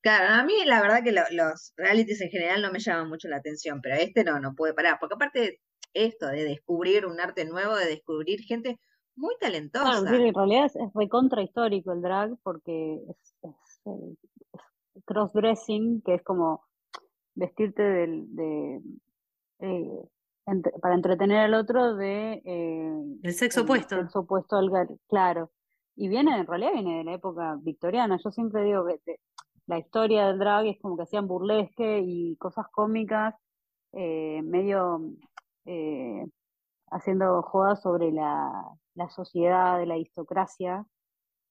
Claro, a mí la verdad que lo- los realities en general no me llaman mucho la atención, pero este no, no puede parar, porque aparte esto de descubrir un arte nuevo, de descubrir gente muy Claro, talentosa. sí, en realidad es, es recontra histórico el drag porque es, es, es crossdressing, que es como vestirte del, de, eh, entre- para entretener al otro de eh, El sexo el opuesto. sexo opuesto al claro. Y viene, en realidad viene de la época victoriana. Yo siempre digo que te- la historia del drag es como que hacían burlesque y cosas cómicas, eh, medio eh, haciendo jodas sobre la, la sociedad de la aristocracia,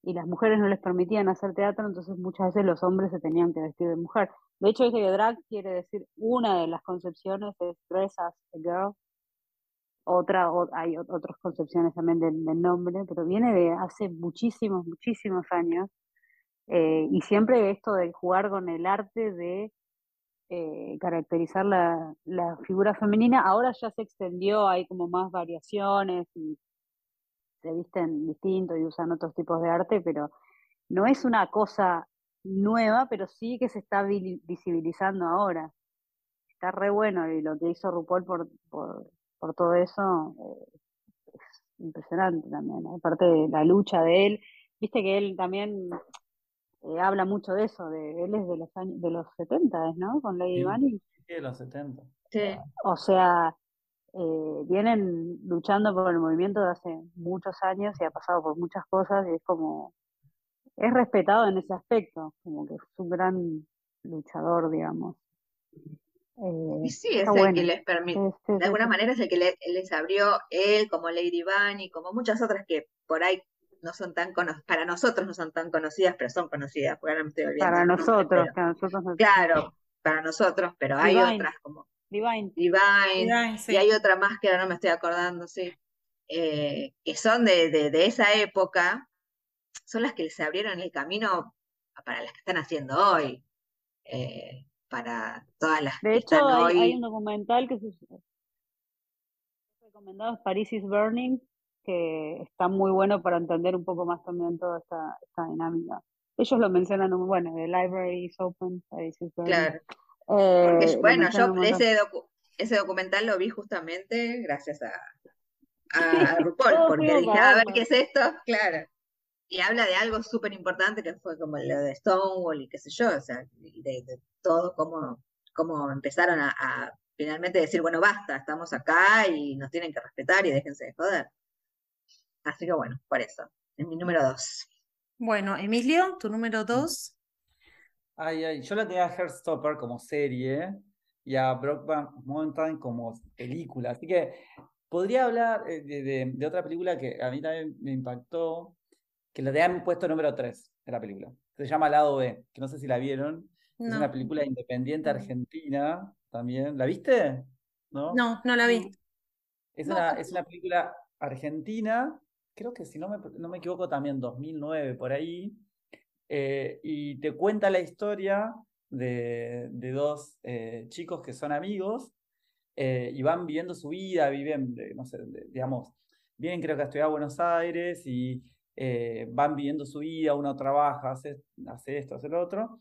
y las mujeres no les permitían hacer teatro, entonces muchas veces los hombres se tenían que vestir de mujer. De hecho, dice que drag quiere decir, una de las concepciones es dress as a girl, otra, o- hay ot- otras concepciones también del, del nombre, pero viene de hace muchísimos, muchísimos años, eh, y siempre esto de jugar con el arte de eh, caracterizar la, la figura femenina, ahora ya se extendió, hay como más variaciones y se visten distinto y usan otros tipos de arte, pero no es una cosa nueva, pero sí que se está vi- visibilizando ahora. Está re bueno y lo que hizo RuPaul por, por, por todo eso eh, es impresionante también. ¿no? Aparte de la lucha de él, viste que él también eh, habla mucho de eso, de él es de los años, de los 70, ¿no? Con Lady Sí. Bunny. Sí, de los 70. Sí. O sea, eh, vienen luchando por el movimiento de hace muchos años y ha pasado por muchas cosas y es como, es respetado en ese aspecto, como que es un gran luchador, digamos. Eh, Y sí, es el bueno. que les permite, Sí, sí, de alguna sí. manera es el que le- les abrió él, como Lady Bunny, como muchas otras que por ahí no son tan conocidas, para nosotros no son tan conocidas, pero son conocidas, porque ahora me estoy olvidando Para nosotros, pero- que a nosotros nos- claro, para nosotros, pero hay Divine. otras como Divine. Divine, Divine, sí. y hay otra más que ahora no me estoy acordando, sí, eh, que son de, de, de esa época, son las que les abrieron el camino para las que están haciendo hoy, eh, para todas las De que hecho, están hay, hay hoy. un documental que se recomendado, es Paris is Burning, que está muy bueno para entender un poco más también toda esta, esta dinámica. Ellos lo mencionan, bueno, The Library is Open, Paris is Burning. Claro. Eh, Porque, lo bueno, yo ese, docu- ese documental lo vi justamente gracias a, a [laughs] RuPaul, porque dije, a ver qué es esto, claro. Y habla de algo súper importante que fue como lo de Stonewall y qué sé yo, o sea, de, de todo cómo, cómo empezaron a, a finalmente decir, bueno, basta, estamos acá y nos tienen que respetar y déjense de joder. Así que bueno, por eso, es mi número dos. Bueno, Emilio, tu número dos. Ay, ay, yo la tenía a Heartstopper como serie y a Brokeback Mountain como película. Así que podría hablar eh, de, de- de otra película que a mí también me impactó, que la tenían puesto número 3 de la película. Se llama Lado B, que no sé si la vieron. Es No, una película independiente argentina también. ¿La viste? ¿No? no, no la vi. Es No, una, es una película argentina, creo que si no me, no me equivoco también 2009 por ahí, eh, y te cuenta la historia de, de dos eh, chicos que son amigos eh, y van viviendo su vida, viven, no sé, digamos, vienen creo que a estudiar a Buenos Aires y van viviendo su vida, uno trabaja, hace, hace esto, hace lo otro,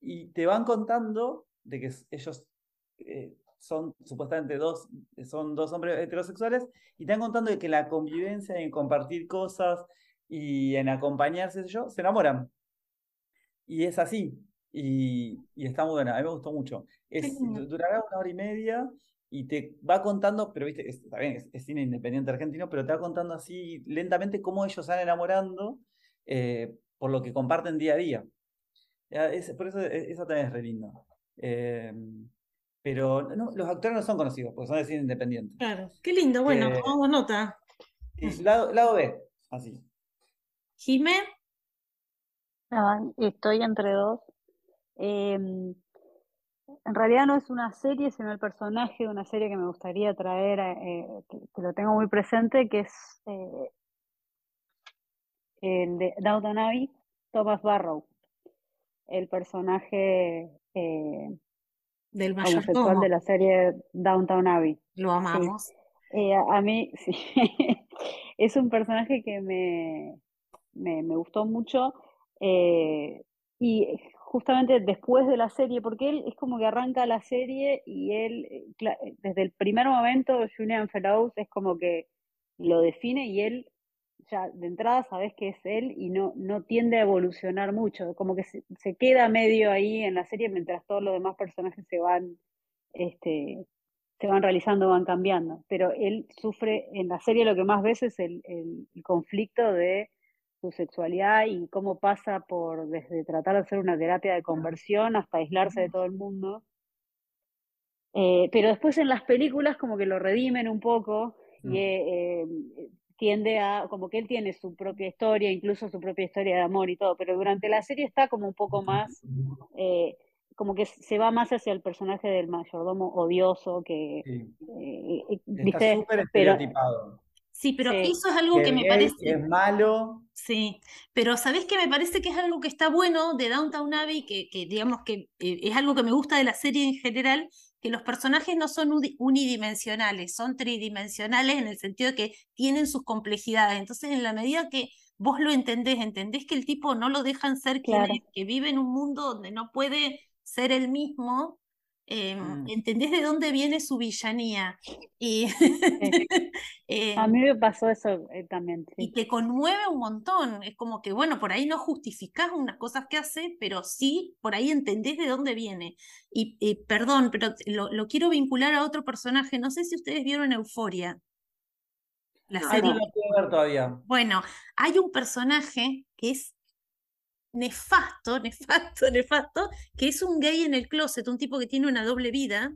y te van contando de que ellos son supuestamente dos, son dos hombres heterosexuales y te van contando de que la convivencia, en compartir cosas y en acompañarse, yo, se enamoran. Y es así. Y, y está muy buena, a mí me gustó mucho. Es, durará una hora y media y te va contando, pero viste, es, está bien, es, es cine independiente argentino, pero te va contando así lentamente cómo ellos se van enamorando eh, por lo que comparten día a día. Ya, es- por eso e- eso también es re lindo. Eh, pero no, los actores no son conocidos, porque son de cine independiente. Claro, qué lindo. Bueno, Que- tomamos nota. Lado, lado B, así. Jimé, Ah, estoy entre dos. Em, en realidad no es una serie, sino el personaje de una serie que me gustaría traer, eh, que, que lo tengo muy presente, que es eh, el de Downton Abbey, Thomas Barrow, el personaje eh, del homosexual de la serie Downton Abbey. lo amamos. Eh, a, a mí, [laughs] sí, es un personaje que me, me, me gustó mucho eh, y justamente después de la serie, porque él es como que arranca la serie y él, eh, eh, desde el primer momento, Julian Fellows es como que lo define y él ya de entrada sabes que es él y no, no tiende a evolucionar mucho, como que se, queda medio ahí en la serie mientras todos los demás personajes se van, este, se van realizando, van cambiando. Pero él sufre, en la serie lo que más ves es el- el conflicto de su sexualidad y cómo pasa por desde tratar de hacer una terapia de conversión hasta aislarse de todo el mundo. Eh, pero después en las películas como que lo redimen un poco Mm. y eh, tiende a, como que él tiene su propia historia, incluso su propia historia de amor y todo, pero durante la serie está como un poco más, eh, como que se va más hacia el personaje del mayordomo odioso que, Sí. eh, eh, Está ¿viste? súper Pero estereotipado. Sí, pero Sí. eso es algo Que me parece. es malo. Sí, pero ¿sabés qué? Me parece que es algo que está bueno de Downtown Abbey, que, que digamos que eh, es algo que me gusta de la serie en general, que los personajes no son uni- unidimensionales, son tridimensionales en el sentido de que tienen sus complejidades. Entonces, en la medida que vos lo entendés, entendés que el tipo no lo dejan ser quien Claro. es, que vive en un mundo donde no puede ser el mismo, eh, Mm. entendés de dónde viene su villanía. Y, eh, [laughs] a mí me pasó eso eh, también, y te conmueve un montón. Es como que, bueno, por ahí no justificás unas cosas que hace, pero sí por ahí entendés de dónde viene. Y eh, perdón, pero lo, lo quiero vincular a otro personaje. No sé si ustedes vieron Euforia, la No. Serie. la puedo ver todavía. Bueno, hay un personaje que es nefasto, [laughs] nefasto, nefasto, que es un gay en el closet, un tipo que tiene una doble vida.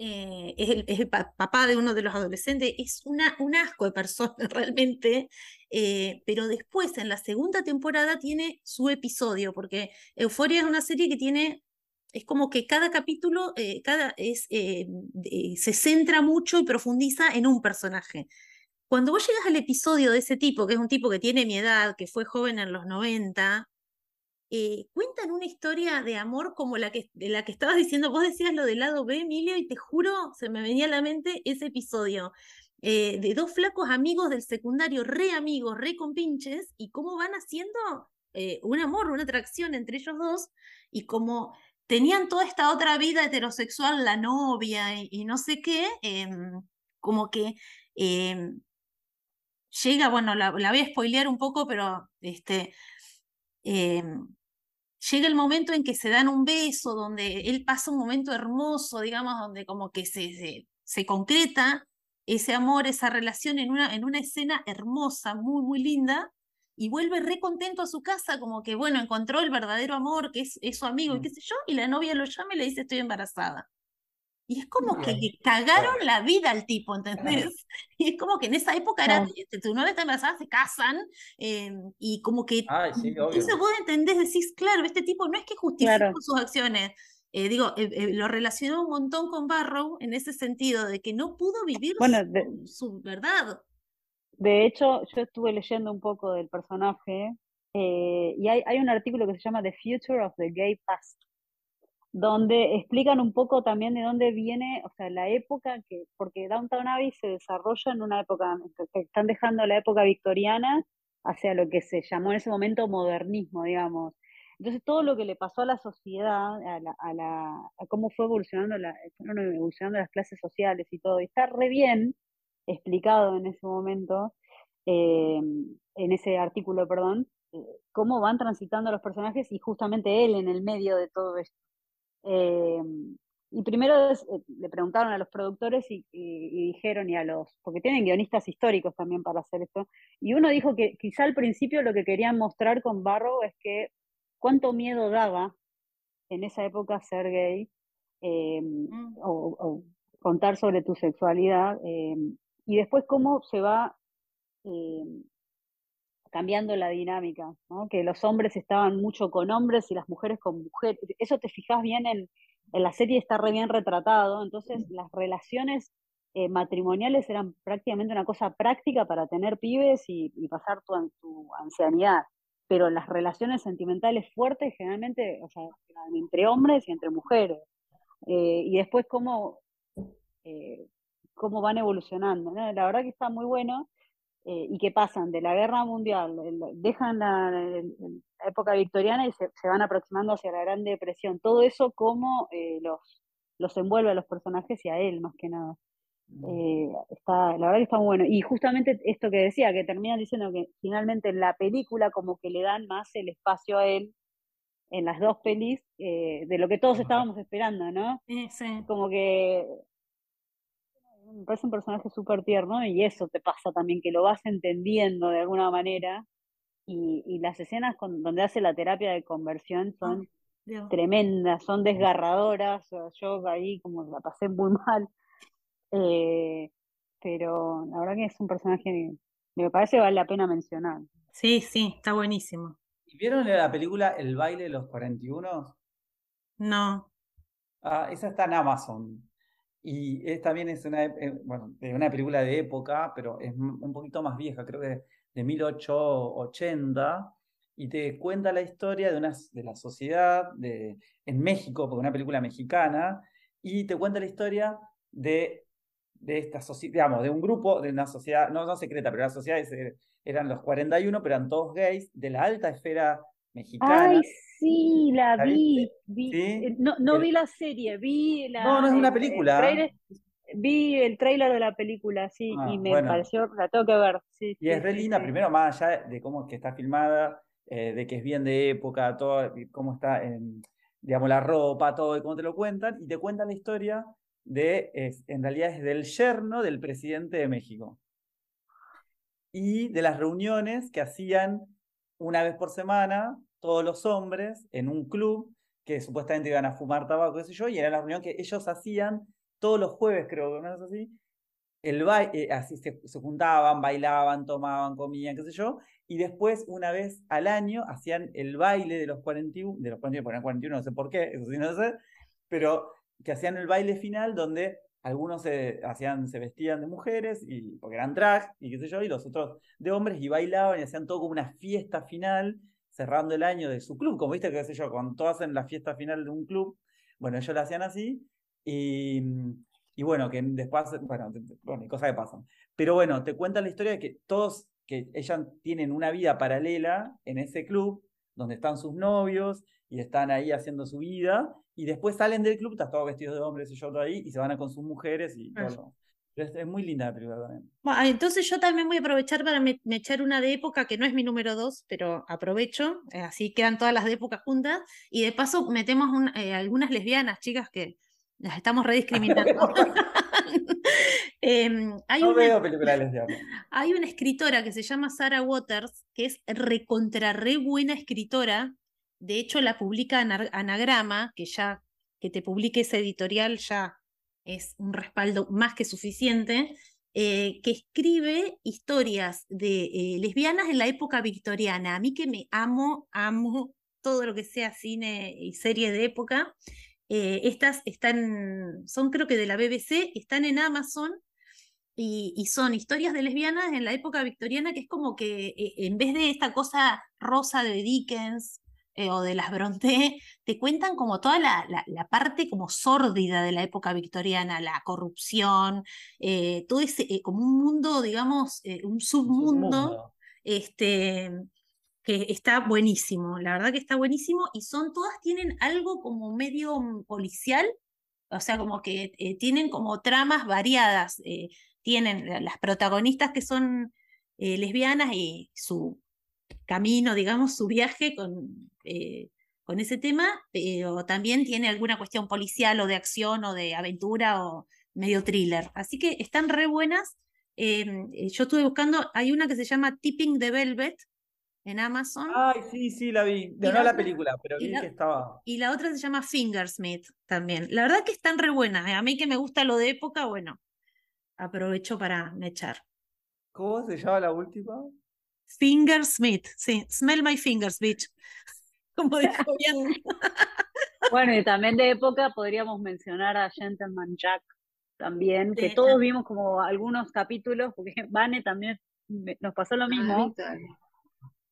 eh, es el, papá de uno de los adolescentes, es una, un asco de persona [laughs] realmente, eh, pero después en la segunda temporada tiene su episodio, porque Euforia es una serie que tiene, es como que cada capítulo eh, cada, es, se centra mucho y profundiza en un personaje. Cuando vos llegas al episodio de ese tipo, que es un tipo que tiene mi edad, que fue joven en los 90, eh, cuentan una historia de amor como la que, de la que estabas diciendo, vos decías lo del lado B, Emilio, y te juro, se me venía a la mente ese episodio. eh, de dos flacos amigos del secundario, re amigos, re compinches, y cómo van haciendo eh, un amor, una atracción entre ellos dos, y como tenían toda esta otra vida heterosexual, la novia y, y no sé qué, em, como que em, llega, bueno, la, la voy a spoilear un poco, pero este, em, llega el momento en que se dan un beso, donde él pasa un momento hermoso, digamos, donde como que se, se, se concreta ese amor, esa relación en una, en una escena hermosa, muy, muy linda, y vuelve re contento a su casa, como que, bueno, encontró el verdadero amor, que es, es su amigo, y Mm. qué sé yo, y la novia lo llama y le dice, estoy embarazada. Y es como que le cagaron Claro. la vida al tipo, ¿entendés? [laughs] Y es como que en esa época era, Claro. este, tu novia está embarazada, se casan, eh, y como que Ay, sí, entonces obvio. vos entendés, decís, claro, este tipo no es que justifica Claro. sus acciones. Eh, digo, eh, eh, lo relacionó un montón con Barrow en ese sentido, de que no pudo vivir Bueno, su, de, su verdad. de hecho, yo estuve leyendo un poco del personaje eh, y hay, hay un artículo que se llama The Future of the Gay Past, donde explican un poco también de dónde viene, o sea, la época que, porque Downtown Abbey se desarrolla en una época, están dejando la época victoriana hacia lo que se llamó en ese momento modernismo, digamos. Entonces, todo lo que le pasó a la sociedad, a, la, a, la, a cómo fue evolucionando, la, fueron evolucionando las clases sociales y todo, y está re bien explicado en ese momento, eh, en ese artículo, perdón, eh, cómo van transitando los personajes y justamente él en el medio de todo esto. Eh, y primero eh, le preguntaron a los productores y, y- y dijeron, y a los, porque tienen guionistas históricos también para hacer esto, y uno dijo que quizá al principio lo que querían mostrar con Barrow es que cuánto miedo daba en esa época ser gay eh, Mm. o, o contar sobre tu sexualidad, eh, y después cómo se va eh, cambiando la dinámica, ¿no? Que los hombres estaban mucho con hombres y las mujeres con mujeres. Eso te fijas bien en, en la serie, está re bien retratado. Entonces, las relaciones eh, matrimoniales eran prácticamente una cosa práctica para tener pibes y, y pasar tu, tu ancianidad. Pero las relaciones sentimentales fuertes generalmente, o sea, eran entre hombres y entre mujeres. Eh, y después cómo, eh, cómo van evolucionando. ¿no? La verdad que está muy bueno eh, y que pasan de la guerra mundial, el- dejan la, el- el- la época victoriana y se, se van aproximando hacia la Gran Depresión. Todo eso como eh, los, los envuelve a los personajes y a él más que nada. Eh, está, la verdad que está muy bueno. Y justamente esto que decía, que terminan diciendo que finalmente en la película como que le dan más el espacio a él en las dos pelis eh, de lo que todos estábamos esperando, ¿no? Sí, sí. Como que me parece un personaje súper tierno y eso te pasa también, que lo vas entendiendo de alguna manera y, y las escenas con- donde hace la terapia de conversión son Dios. tremendas, son desgarradoras, o sea, yo ahí como la pasé muy mal, eh, pero la verdad que es un personaje que me parece que vale la pena mencionar. Sí, sí, está buenísimo. ¿Y ¿Vieron la película El baile de los 41? No. Ah, esa está en Amazon. Y es, también es una, ep- eh, bueno, una película de época, pero es un poquito más vieja, creo que de 1880. Y te cuenta la historia de, una, de la sociedad de, en México, porque es una película mexicana, y te cuenta la historia de, de esta sociedad, digamos, de un grupo, de una sociedad, no, no secreta, pero la sociedad es, eh, eran los 41, pero eran todos gays, de la alta esfera mexicana. Ay, sí, la ¿La vi, vi, ¿Sí? eh, no, no El- vi la serie, vi la, No, no es una el- el película. tráiler- vi el tráiler de la película, sí, Ah, y me bueno. pareció, la tengo que ver, sí, Y sí, es re linda, primero más allá de cómo es que está filmada, eh, de que es bien de época, todo, cómo está, en, digamos, la ropa, todo, y cómo te lo cuentan, y te cuentan la historia de, es, en realidad es del yerno del presidente de México. Y de las reuniones que hacían una vez por semana todos los hombres en un club que supuestamente iban a fumar tabaco, qué sé yo, y era la reunión que ellos hacían todos los jueves, creo que menos así, el eh, así se, se juntaban, bailaban, tomaban, comían, qué sé yo, y después, una vez al año, hacían el baile de los 41, de los 41, ponían 41, no sé por qué, eso sí no sé, pero que hacían el baile final donde algunos se, hacían, se vestían de mujeres, y, porque eran drag, y qué sé yo, y los otros de hombres, y bailaban y hacían todo como una fiesta final, cerrando el año de su club, como viste que sé yo, cuando todos hacen la fiesta final de un club, bueno, ellos lo hacían así, y, y bueno, que después, bueno, bueno, cosas que pasan. Pero bueno, te cuentan la historia de que todos, que ellas tienen una vida paralela en ese club, donde están sus novios y están ahí haciendo su vida, y después salen del club, están todos vestidos de hombres y yo todo ahí, y se van a con sus mujeres y todo. Lo- Es, es muy linda la película también. Bueno, entonces yo también voy a aprovechar para me, me echar una de época que no es mi número dos, pero aprovecho, eh, así quedan todas las de época juntas, y de paso metemos un- eh, algunas lesbianas, chicas, que las estamos rediscriminando. [laughs] Em, hay, No una, veo películas hay una escritora que se llama Sarah Waters, que es recontra re buena escritora, de hecho la publica Ana- Anagrama, que ya que te publique ese editorial ya es un respaldo más que suficiente, eh, que escribe historias de eh, lesbianas en la época victoriana. A mí que me amo, amo todo lo que sea cine y serie de época. Eh, estas están, son creo que de la BBC, están en Amazon y, y son historias de lesbianas en la época victoriana que es como que en vez de esta cosa rosa de Dickens eh, o de las Brontë, te cuentan como toda la, la- la parte como sórdida de la época victoriana, la corrupción, eh, todo ese, eh, como un mundo, digamos, un Un submundo, este, que está buenísimo, la verdad que está buenísimo y son, todas tienen algo como medio mm, policial, o sea, como que tienen como tramas variadas, tienen la- las protagonistas que son lesbianas y su camino, digamos, su viaje con, eh, con ese tema, pero también tiene alguna cuestión policial o de acción o de aventura o medio thriller. Así que están re buenas. Em, eh, yo estuve buscando, hay una que se llama Tipping the Velvet en Amazon Ay, sí, sí, la vi. No, la película, pero vi la- que estaba. y la otra se llama Fingersmith también. La verdad que están re buenas. eh. A mí que me gusta lo de época, bueno, aprovecho para echar. ¿Cómo se llama la última? Fingersmith, sí, smell my fingers, bitch. [laughs] Como dijo [laughs] bien. Bueno, y también de época podríamos mencionar a Gentleman Jack también, que Sí, todos también. vimos como algunos capítulos, porque [laughs] Vane también nos pasó lo Ah, mismo,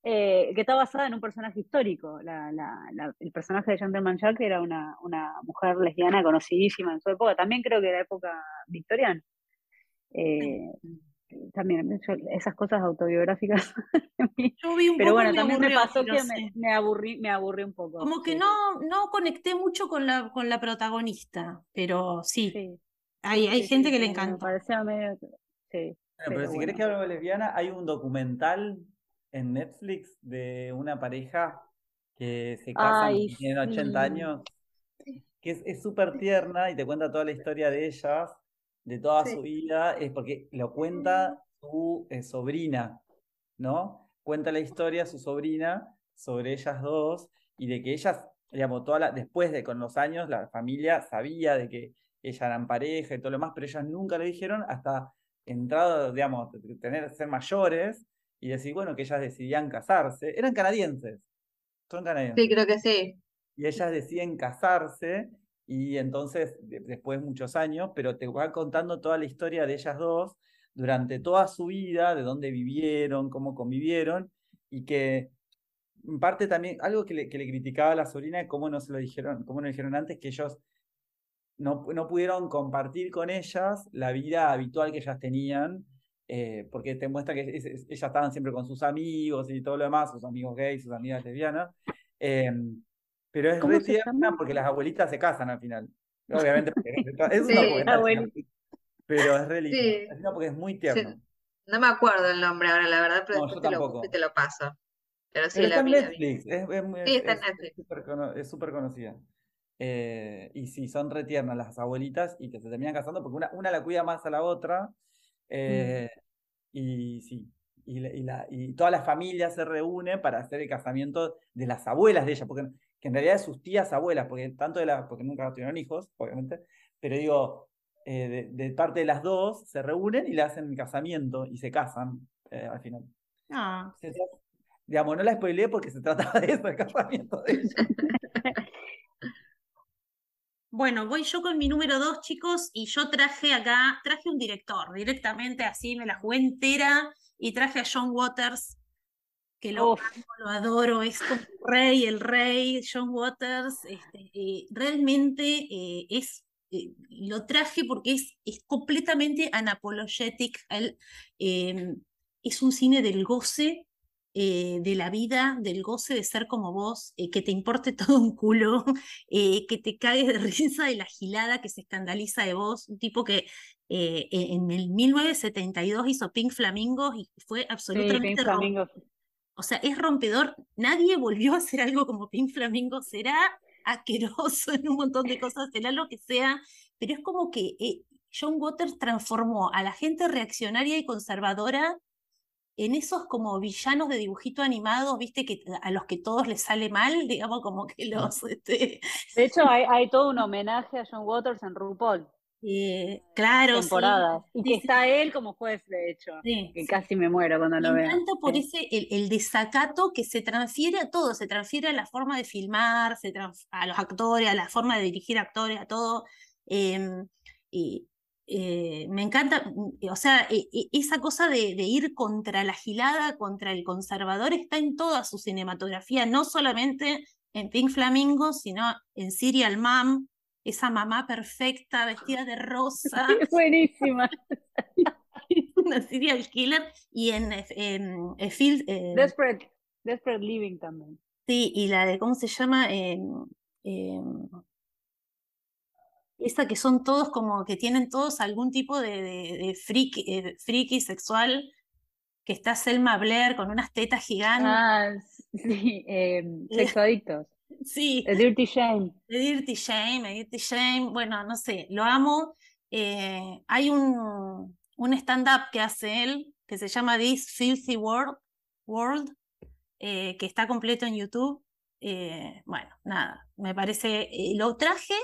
eh, que está basada en un personaje histórico. La, la- la- el personaje de Gentleman Jack era una, una mujer lesbiana conocidísima en su época, también creo que era época victoriana. Eh, también yo- esas cosas autobiográficas. [laughs] Yo vi un Pero poco bueno, y me también me aburrió, pasó que me, me aburrí, me aburrí un poco. Como que sí, no, no conecté mucho con la, con la protagonista, pero sí, sí, hay, hay sí, gente sí, que le me parecía medio, sí, Bueno, pero pero si querés bueno. que hablemos de lesbiana, hay un documental en Netflix de una pareja que se casan Ay, cuando tienen 80 sí. años, que es es súper tierna y te cuenta toda la historia de ellas, de toda Sí. su vida, es porque lo cuenta su eh, sobrina, ¿no? Cuenta la historia su sobrina sobre ellas dos y de que ellas, digamos, toda la, después de con los años, la familia sabía de que ellas eran pareja y todo lo demás, pero ellas nunca le dijeron hasta entrado, digamos, tener, ser mayores y decir, bueno, que ellas decidían casarse. Eran canadienses, son canadienses. Sí, creo que sí. Y ellas deciden casarse y entonces, de- después de muchos años, pero te va contando toda la historia de ellas dos durante toda su vida, de dónde vivieron, cómo convivieron, y que en parte también, algo que le, que le criticaba a la sobrina es cómo no se lo dijeron, cómo no dijeron antes, que ellos no, no pudieron compartir con ellas la vida habitual que ellas tenían, eh, porque te muestra que ellas estaban siempre con sus amigos y todo lo demás, sus amigos gays, sus amigas lesbianas. em, pero es ¿Cómo re tierna porque las abuelitas se casan al final. Obviamente, [laughs] es, es un Sí, abuelita. pero es re. Sí. Porque es muy Sí, tierno. No me acuerdo el nombre ahora, la verdad, pero No, después te lo, te lo paso. Pero sí, Pero la está en vi. Netflix, es, es Sí, está en Netflix. es súper conocida. Eh, y sí, son re tiernas las abuelitas y que se terminan casando porque una, una la cuida más a la otra. eh, Y sí, y, la- y, la- y toda la familia se reúne para hacer el casamiento de las abuelas de ella, porque que en realidad de sus tías abuelas, porque tanto de la, porque nunca tuvieron hijos, obviamente, pero digo, eh, de, de parte de las dos se reúnen y le hacen el casamiento y se casan eh, al final. Ah, digamos, no la spoileé porque se trataba de eso, el casamiento de ella. [laughs] Bueno, voy yo con mi número dos, chicos, y yo traje acá, traje un director, directamente así, me la jugué entera y traje a John Waters, que lo amo, lo adoro, es como el rey, el rey, John Waters, este, eh, realmente eh, es, eh, lo traje porque es, es completamente unapologetic, él, em, es un cine del goce eh, de la vida, del goce de ser como vos, eh, que te importe [laughs] todo un culo, eh, que te cagues de risa de la gilada que se escandaliza de vos, un tipo que en el 1972 hizo Pink Flamingos y fue Sí, absolutamente Pink rom- Flamingos. O sea, es rompedor. Nadie volvió a hacer algo como Pink Flamingo. Será asqueroso en un montón de cosas, será lo que sea, pero es como que eh, John Waters transformó a la gente reaccionaria y conservadora en esos como villanos de dibujito animado, viste, que a los que todos les sale mal, digamos, como que los, este, De hecho, hay, hay todo un homenaje a John Waters en RuPaul, eh, claro, sí, temporadas. Y que sí, está él como juez, de hecho. sí, Que casi me muero cuando Me lo veo. encanta por ese, el, el desacato que se transfiere a todo, se transfiere a la forma de filmar, se a los actores, a la forma de dirigir actores, a todo. em, y eh, me encanta, mm, o sea, e- e- esa cosa de, de ir contra la gilada, contra el conservador, está en toda su cinematografía, no solamente en Pink Flamingo, sino en Serial Mom, esa mamá perfecta, vestida de rosa [laughs] buenísima. [laughs] una serial killer y en, en, Field, eh, Desperate, Desperate Living también. sí, y la de, ¿cómo se llama? Em, em, esa que son todos como que tienen todos algún tipo de, de, de friki, eh, friki sexual, que está Selma Blair con unas tetas gigantes. Ah, sí, eh, Sexo Adictos. Sí, The Dirty Shame. The Dirty Shame, The Dirty Shame, bueno, no sé, lo amo. Eh, hay un, un stand-up que hace él que se llama This Filthy World, World eh, que está completo en YouTube. Eh, bueno, nada, me parece, lo traje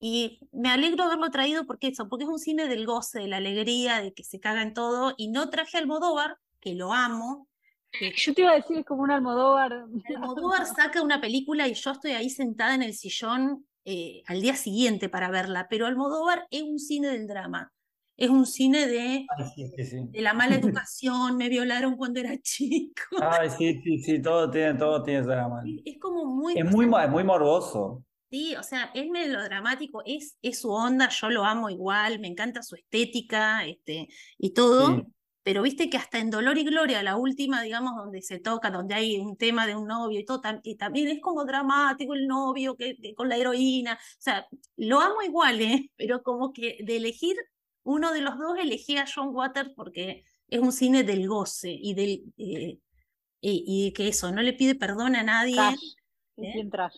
y me alegro haberlo traído porque eso, porque es un cine del goce, de la alegría, de que se caga en todo, y no traje a Almodóvar, que lo amo, [laughs] Yo te iba a decir, es como un Almodóvar. Almodóvar saca una película y yo estoy ahí sentada en el sillón eh, al día siguiente para verla, pero Almodóvar es un cine del drama, es un cine de, Ay, sí, sí, sí. de la mala educación, me violaron cuando era [laughs] chico. Ay, sí, sí, sí, todo tiene, todo tiene ese drama. Es como muy, Es muy, mo- muy morboso. sí, o sea, es melodramático, es, es su onda, yo lo amo igual, me encanta su estética este, y todo. Sí. Pero viste que hasta en Dolor y Gloria, la última, digamos, donde se toca, donde hay un tema de un novio y todo, y también es como dramático el novio que, que con la heroína. O sea, lo amo igual, ¿eh? [laughs] Pero como que de elegir uno de los dos, elegí a John Waters porque es un cine del goce y del. eh, y, y que eso, no le pide perdón a nadie. Trash. ¿Eh? Es bien trash.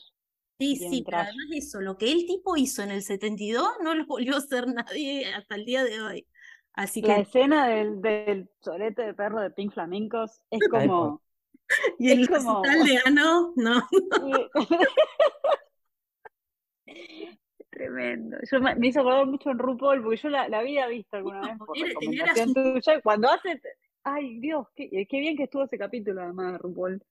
Sí, bien sí, pero además eso, lo que el tipo hizo en el 72 no lo volvió a hacer nadie hasta el día de hoy. Así La que. escena del, del solete de perro de Pink Flamingos es como. [laughs] Y el es como- de Ano, no. [laughs] Tremendo. Yo me, me hizo acordar mucho en RuPaul, porque yo la, la había visto alguna No, vez por tenía recomendación su- tuya. y Cuando hace. Ay, Dios, qué, qué bien que estuvo ese capítulo, además, de RuPaul.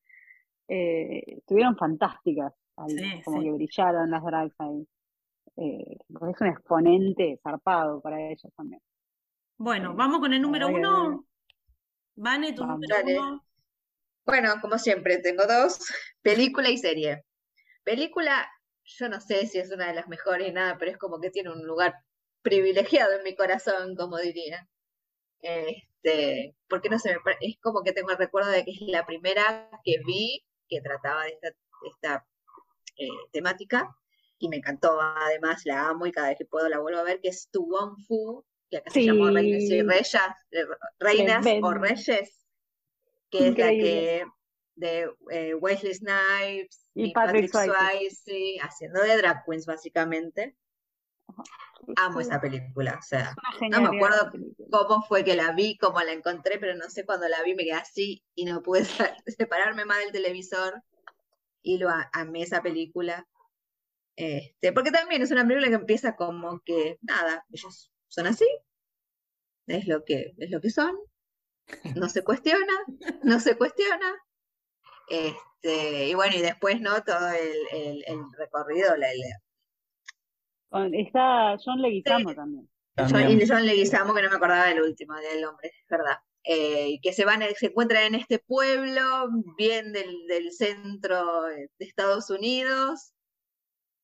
Eh, estuvieron fantásticas. ahí, Sí, como sí. que brillaron las drags ahí. Eh, es un exponente zarpado para ellos también. Bueno, vamos con el número uno. Vane, tu Vamos. número Dale. uno. Bueno, como siempre, tengo dos, [laughs] película y serie. Película, yo no sé si es una de las mejores y nada, pero es como que tiene un lugar privilegiado en mi corazón, como diría. Este, porque no sé, me es como que tengo el recuerdo de que es la primera que vi que trataba de esta, esta eh, temática y me encantó. Además, la amo y cada vez que puedo la vuelvo a ver, que es Tu Wong Fu, que acá se llamó Reinas y Sí. Reyes, eh, Reinas o. Reyes, que es la que de eh, Wesley Snipes Y y Patrick Patrick Swayze. Haciendo de drag queens básicamente. Amo Es esa película, o sea, no me acuerdo cómo fue que la vi, cómo la encontré, pero no sé cuando la vi me quedé así y no pude [laughs] separarme más del televisor y lo amé esa película. Este, porque también es una película que empieza como que, nada, ellos son así, es lo que, es lo que son, no se cuestiona, [laughs] no se cuestiona. Este, y bueno, y después, ¿no? Todo el, el- el recorrido, la, la- Con- Está John Leguizamo también. John, También. y John Leguizamo, que no me acordaba del último, del hombre, es verdad. eh, y que se van, se encuentran en este pueblo, bien del, del centro de Estados Unidos,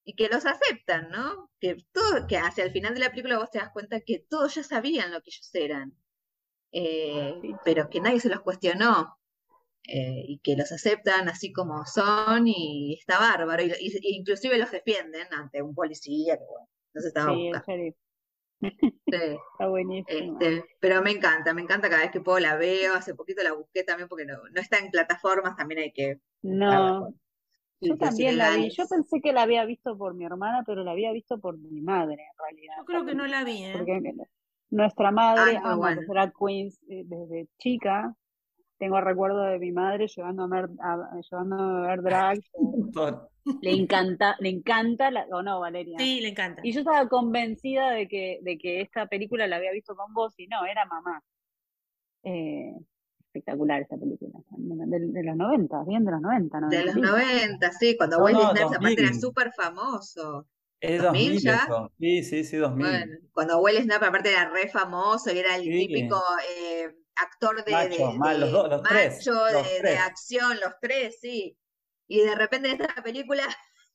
y que los aceptan, ¿no? Que todo, que hacia el final de la película vos te das cuenta que todos ya sabían lo que ellos eran, eh, pero que nadie se los cuestionó. eh, y que los aceptan así como son y está bárbaro, y, inclusive los defienden ante un policía que bueno, no se estaba Sí, buscando. Sí. [laughs] Está buenísimo. Este, pero me encanta, me encanta cada vez que puedo la veo. Hace poquito la busqué también porque no, no está en plataformas, también hay que No, con yo también la vi. Yo pensé que la había visto por mi hermana, pero la había visto por mi madre, en realidad. Yo creo que no la vi, ¿eh? Porque nuestra madre Ah, los drag queens eh, desde chica. Tengo recuerdo de mi madre llevándome a ver, a- llevándome a ver drag. [laughs] Le encanta, le encanta, la, o no, Valeria. Sí, le encanta. Y yo estaba convencida de que, de que esta película la había visto con vos y no, era mamá. Eh, espectacular esta película. De, de los 90, bien de los 90, De los 90. 90, sí, cuando No, Wesley no, Snipes aparte era 2000. súper famoso. Es 2000 2000 ya. eso. Sí, sí, sí, 2000. Bueno, cuando Wesley Snipes aparte era re famoso y era el Sí. típico eh, actor de, Macho, de- mal, los de dos- los tres, los de, acción, los tres, sí. Y de repente en esta película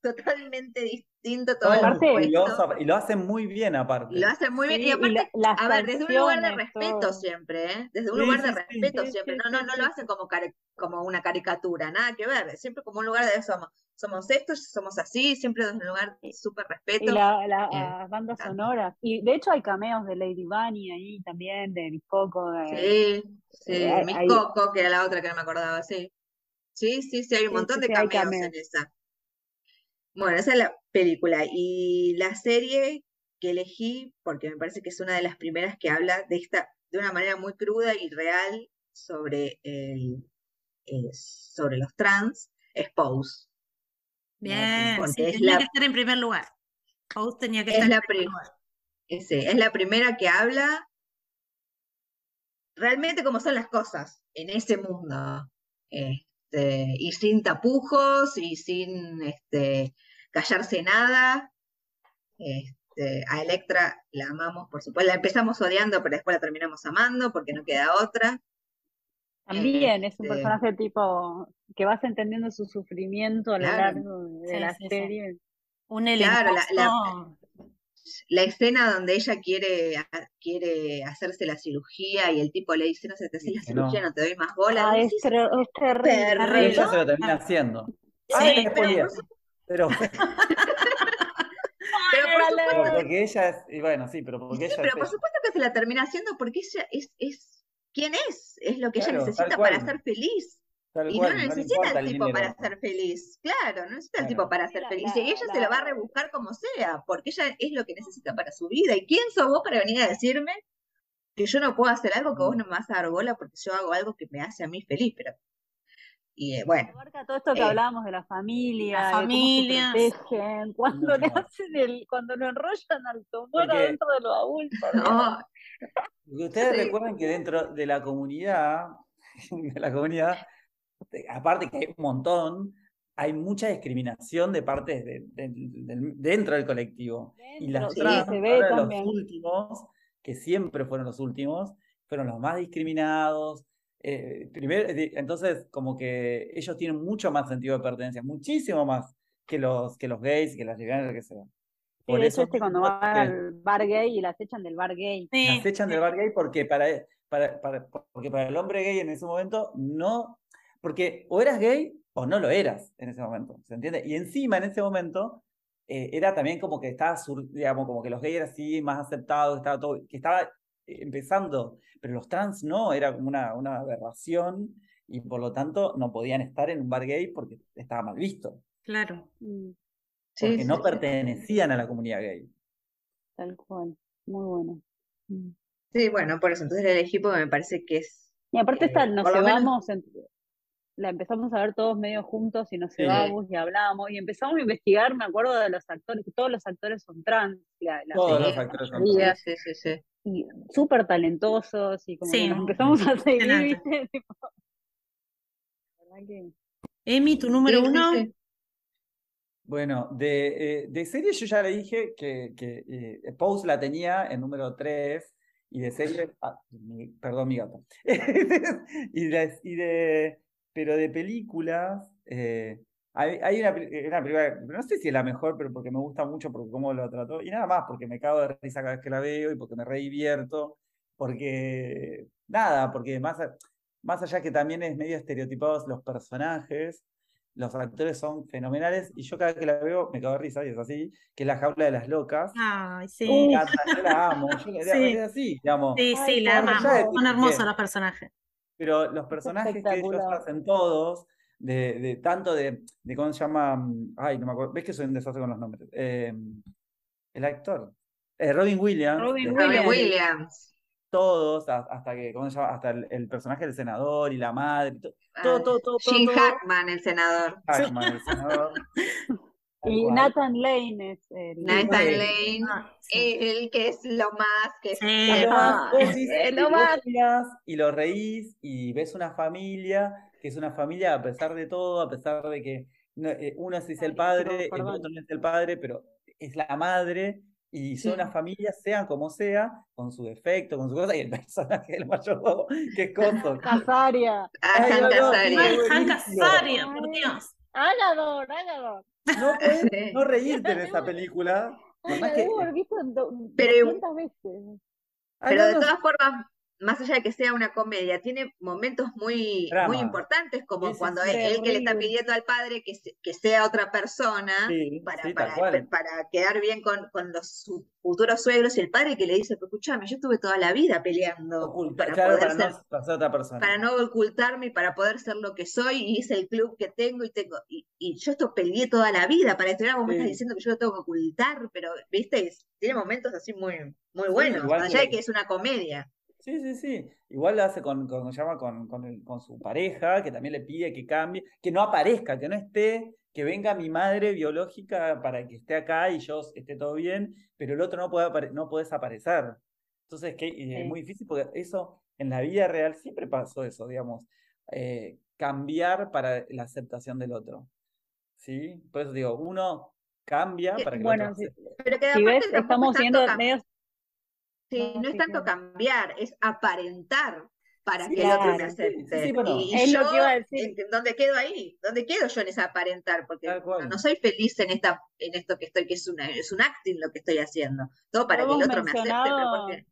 totalmente distinto, todo el Aparte- y, lo, y lo hacen muy bien aparte. Y lo hacen muy bien. Sí, Y y aparte, la- a ver, desde un lugar de respeto todo. siempre, ¿eh? Desde un Sí, lugar de sí, respeto Sí, siempre. sí, No, no, no lo hacen como, cari- como una caricatura, nada que ver. Siempre como un lugar de somos, somos estos, somos así, siempre desde un lugar de súper Y respeto. la- las Eh, bandas sonoras. Y de hecho hay cameos de Lady Bunny ahí también, de Miss Coco. de- Sí, sí, eh, Miss Coco, que era la otra que no me acordaba, sí. Sí, sí, sí, hay un Sí, montón sí, de hay cameos en cameos. esa. Bueno, esa es la película. Y la serie que elegí, porque me parece que es una de las primeras que habla de esta, de una manera muy cruda y real sobre el, eh, sobre los trans, es Pose. Bien, porque sí, es tenía la- que estar en primer lugar. Pose tenía que Es estar la en primer pri- lugar. Ese, es la primera que habla realmente cómo son las cosas en ese mundo. Este, y sin tapujos y sin este, callarse nada. Este, a Electra la amamos, por supuesto. La empezamos odiando, pero después la terminamos amando porque no queda otra. También es un Este, personaje tipo que vas entendiendo su sufrimiento a lo Claro. largo de Sí, la sí, sí. serie. Un Claro, la- la- elencazo. La escena donde ella quiere, quiere hacerse la cirugía y el tipo le dice, no se te hace Y la no. cirugía, no te doy más bola. Ah, es, ter- es terrible. Ella ¿no? se lo termina haciendo. Sí, Ay, pero spoileé. [laughs] por su- Pero, pero por Spoiler supuesto pero porque ella es, y bueno, sí, pero porque Sí, ella pero es por ella. supuesto que se la termina haciendo porque ella es, es quién es, es lo que ella Claro, necesita para ser feliz. Tal Y cual, no no necesita el el tipo para ser feliz. Claro, no necesita el tipo para ser feliz. Y ella se lo va a rebuscar como sea, porque ella es lo que necesita para su vida. ¿Y quién sos vos para venir a decirme que yo no puedo hacer algo que vos no me vas a dar bola porque yo hago algo que me hace a mí feliz? Pero, y eh, bueno, Abarca todo esto que Eh, hablábamos de la familia, la de cómo se familia. protegen, [laughs] cuando le No. hacen el, cuando lo enrollan al tumor Porque- adentro de los adultos. no, Porque ustedes Sí. recuerden que dentro de la comunidad, [laughs] de la comunidad, aparte que hay un montón, hay mucha discriminación de parte de- dentro del colectivo. Y las sí, trans, se ve ahora los últimos, que siempre fueron los últimos, fueron los más discriminados. eh, primero, eh, entonces, como que ellos tienen mucho más sentido de pertenencia, muchísimo más que los, que los gays, que las lesbianas, lo que sea. Por eso hecho, este cuando van que- al bar gay y las echan del bar gay. Sí, las echan del bar gay porque para, para, para- porque para el hombre gay en ese momento no, porque o eras gay o no lo eras en ese momento, ¿se entiende? Y encima en ese momento eh, era también como que estaba, sur- digamos, como que los gays eran así más aceptados, estaba todo, que estaba eh, empezando, pero los trans no, era como una, una aberración y por lo tanto no podían estar en un bar gay porque estaba mal visto, claro. Mm, sí, porque sí, no sí. pertenecían a la comunidad gay. tal cual. Muy bueno. Mm. Sí, bueno, por eso entonces la elegí porque me parece que es Y aparte Eh, esta nos menos- llevamos, en- la empezamos a ver todos medio juntos y nos Sí. llevamos y hablamos y empezamos a investigar, me acuerdo de los actores, que todos los actores son trans, la, la Todos serie, los actores son mayoría, sí, sí, sí, y súper talentosos y como que Sí. nos empezamos a seguir. [laughs] ¿viste? Tipo, que Emi, tu número Sí, uno. sí. Bueno, de, eh, de serie yo ya le dije que, que eh, Pose la tenía en número 3 y de series, ah, mi- perdón mi gato, [laughs] y de, y de- pero de películas, eh, hay, hay una, pel- una película, no sé si es la mejor, pero porque me gusta mucho por cómo lo trató, y nada más, porque me cago de risa cada vez que la veo y porque me re divierto, porque, nada, porque más, más allá que también es medio estereotipados los personajes, los actores son fenomenales, y yo cada vez que la veo me cago de risa, y es así, que es La Jaula de las Locas. Ay, sí. Me encanta, yo la amo, yo la, [laughs] Sí. así, digamos. Sí, sí, Ay, la amamos. Son hermosos los personajes. Pero los personajes que ellos hacen todos, de, de tanto de, de cómo se llama, ay, no me acuerdo, ves que soy un desastre con los nombres. Eh, el actor, eh, Robin Williams, Robin Williams. Williams. todos, hasta que, ¿cómo se llama? Hasta el, el personaje del senador y la madre, todo, Ah, todo, todo, todo, todo. Hackman, el senador. Hackman, el senador. [laughs] Y. Nathan Lane es el. Nathan Lane. Lane, Ah, sí. el que es lo más, que es Sí. Lo más, vos decís, es y lo vos más. mirás y lo reís y ves una familia que es una familia a pesar de todo, a pesar de que no, eh, uno sí es el Ay, padre, chicos, el otro no es el padre, pero es la madre y son una familia, sean como sea, con su defecto, con su cosa, y el [laughs] personaje del mayordomo, que es coso. Casaria. Ah, no, no. Ay, Hank buenísimo. Azaria, por Dios. Agador, Agador. No puedes [laughs] Sí. no reírte de [laughs] esa película. Por más que, Pero- 200 veces. Pero no, de todas formas, más allá de que sea una comedia, tiene momentos muy, Drama. muy importantes, como cuando sí. él, él que le está pidiendo al padre que, se- que sea otra persona sí, para, sí, para, para quedar bien con, con los su- futuros suegros, y el padre que le dice, pero escúchame, yo estuve toda la vida peleando Oculta, para claro, poder para ser no para ser otra persona. para no ocultarme y para poder ser lo que soy y es el club que tengo y tengo y, y yo esto peleé toda la vida para esto ahora vos me estás diciendo que yo lo tengo que ocultar pero viste Es- tiene momentos así muy muy Sí, buenos más allá de que es una comedia Sí, sí, sí. Igual lo hace con, con, ¿cómo se llama? con, con, el- con su pareja, que también le pide que cambie, que no aparezca, que no esté, que venga mi madre biológica para que esté acá y yo esté todo bien, pero el otro no puede no puede desaparecer. Entonces que, es muy difícil porque eso en la vida real siempre pasó eso, digamos, eh, cambiar para la aceptación del otro. ¿Sí? Por eso digo, uno cambia Eh, para que el Bueno, otro sí. acepte. pero que Si aparte ves, estamos siendo medios. Sí, No, no es tanto cambiar es aparentar para Sí, que el otro me acepte sí, bueno. y, y Es yo lo que iba a decir. ¿en- ¿dónde quedo ahí? ¿dónde quedo yo en ese aparentar? porque no, soy feliz en esta en esto que estoy que es una es un acting lo que estoy haciendo todo para que el otro me acepte porque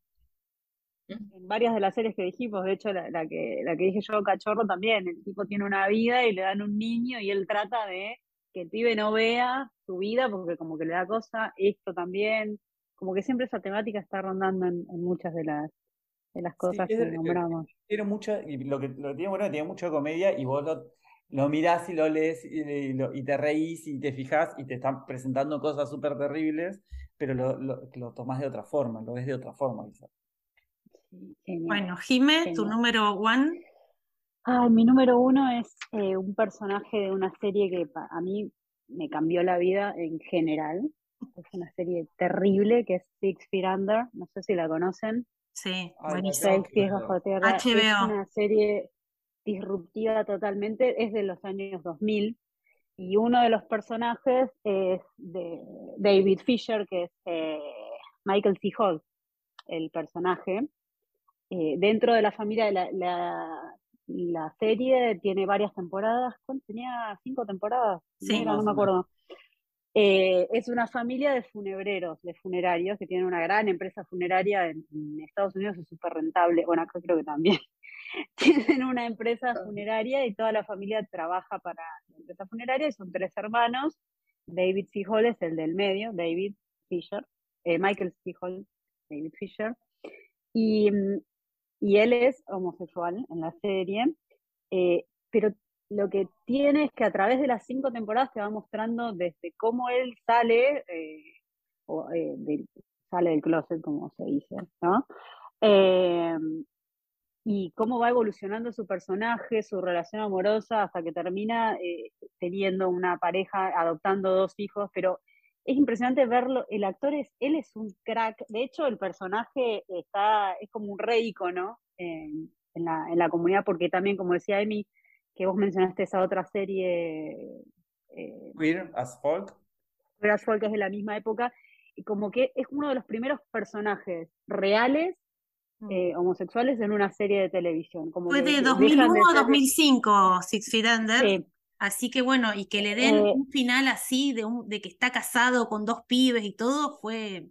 en varias de las series que dijimos, de hecho la, la que, la que dije yo, Cachorro, también, el tipo tiene una vida y le dan un niño y él trata de que el pibe no vea su vida porque como que le da cosa, esto también, como que siempre esa temática está rondando en, en muchas de las, de las Sí, cosas es que nombramos. tiene mucha, y lo que, lo que tiene bueno es que tiene mucha comedia y vos lo, lo mirás y lo lees y, y lo- y te reís y te fijás y te están presentando cosas súper terribles, pero lo, lo, lo tomás de otra forma, lo ves de otra forma. quizás. Sí, genial. Bueno, Jime, tu número one. Ay, mi número uno es eh, un personaje de una serie que a mí me cambió la vida en general. Es una serie terrible que es Six Feet Under, no sé si la conocen. Sí, buenísimo. Seis bajo tierra. Es una serie disruptiva totalmente, es de los años 2000 y uno de los personajes es de David Fisher, que es eh, Michael C. Hall, el personaje. Eh, dentro de la familia de la, la, la serie tiene varias temporadas, ¿cuánto? Tenía cinco temporadas, Sí. No me acuerdo. Eh, es una familia de funebreros, de funerarios, que tienen una gran empresa funeraria en, en Estados Unidos, es súper rentable, bueno, acá creo que también. [laughs] Tienen una empresa funeraria y toda la familia trabaja para la empresa funeraria y son tres hermanos. David. Hall es el del medio, David Fisher, eh, Michael. Hall, David Fisher. Y, mm, y él es homosexual en la serie, eh, pero lo que tiene es que a través de las cinco temporadas te va mostrando desde cómo él sale, eh, o, eh, del- sale del closet, como se dice, ¿no? Eh, y cómo va evolucionando su personaje, su relación amorosa, hasta que termina eh, teniendo una pareja, adoptando dos hijos, pero es impresionante verlo, el actor es, él es un crack, de hecho el personaje está, es como un re ícono en, en la, en la comunidad, porque también, como decía Emi, que vos mencionaste esa otra serie, eh, Queer as Folk. Queer as Folk, que es de la misma época, y como que es uno de los primeros personajes reales Mm. eh, homosexuales en una serie de televisión. Como Fue que de de- 2001 dejan de a ser- 2005, Six Feet Under. Sí, Así que bueno, y que le den Eh, un final así de, un, de que está casado con dos pibes y todo, fue,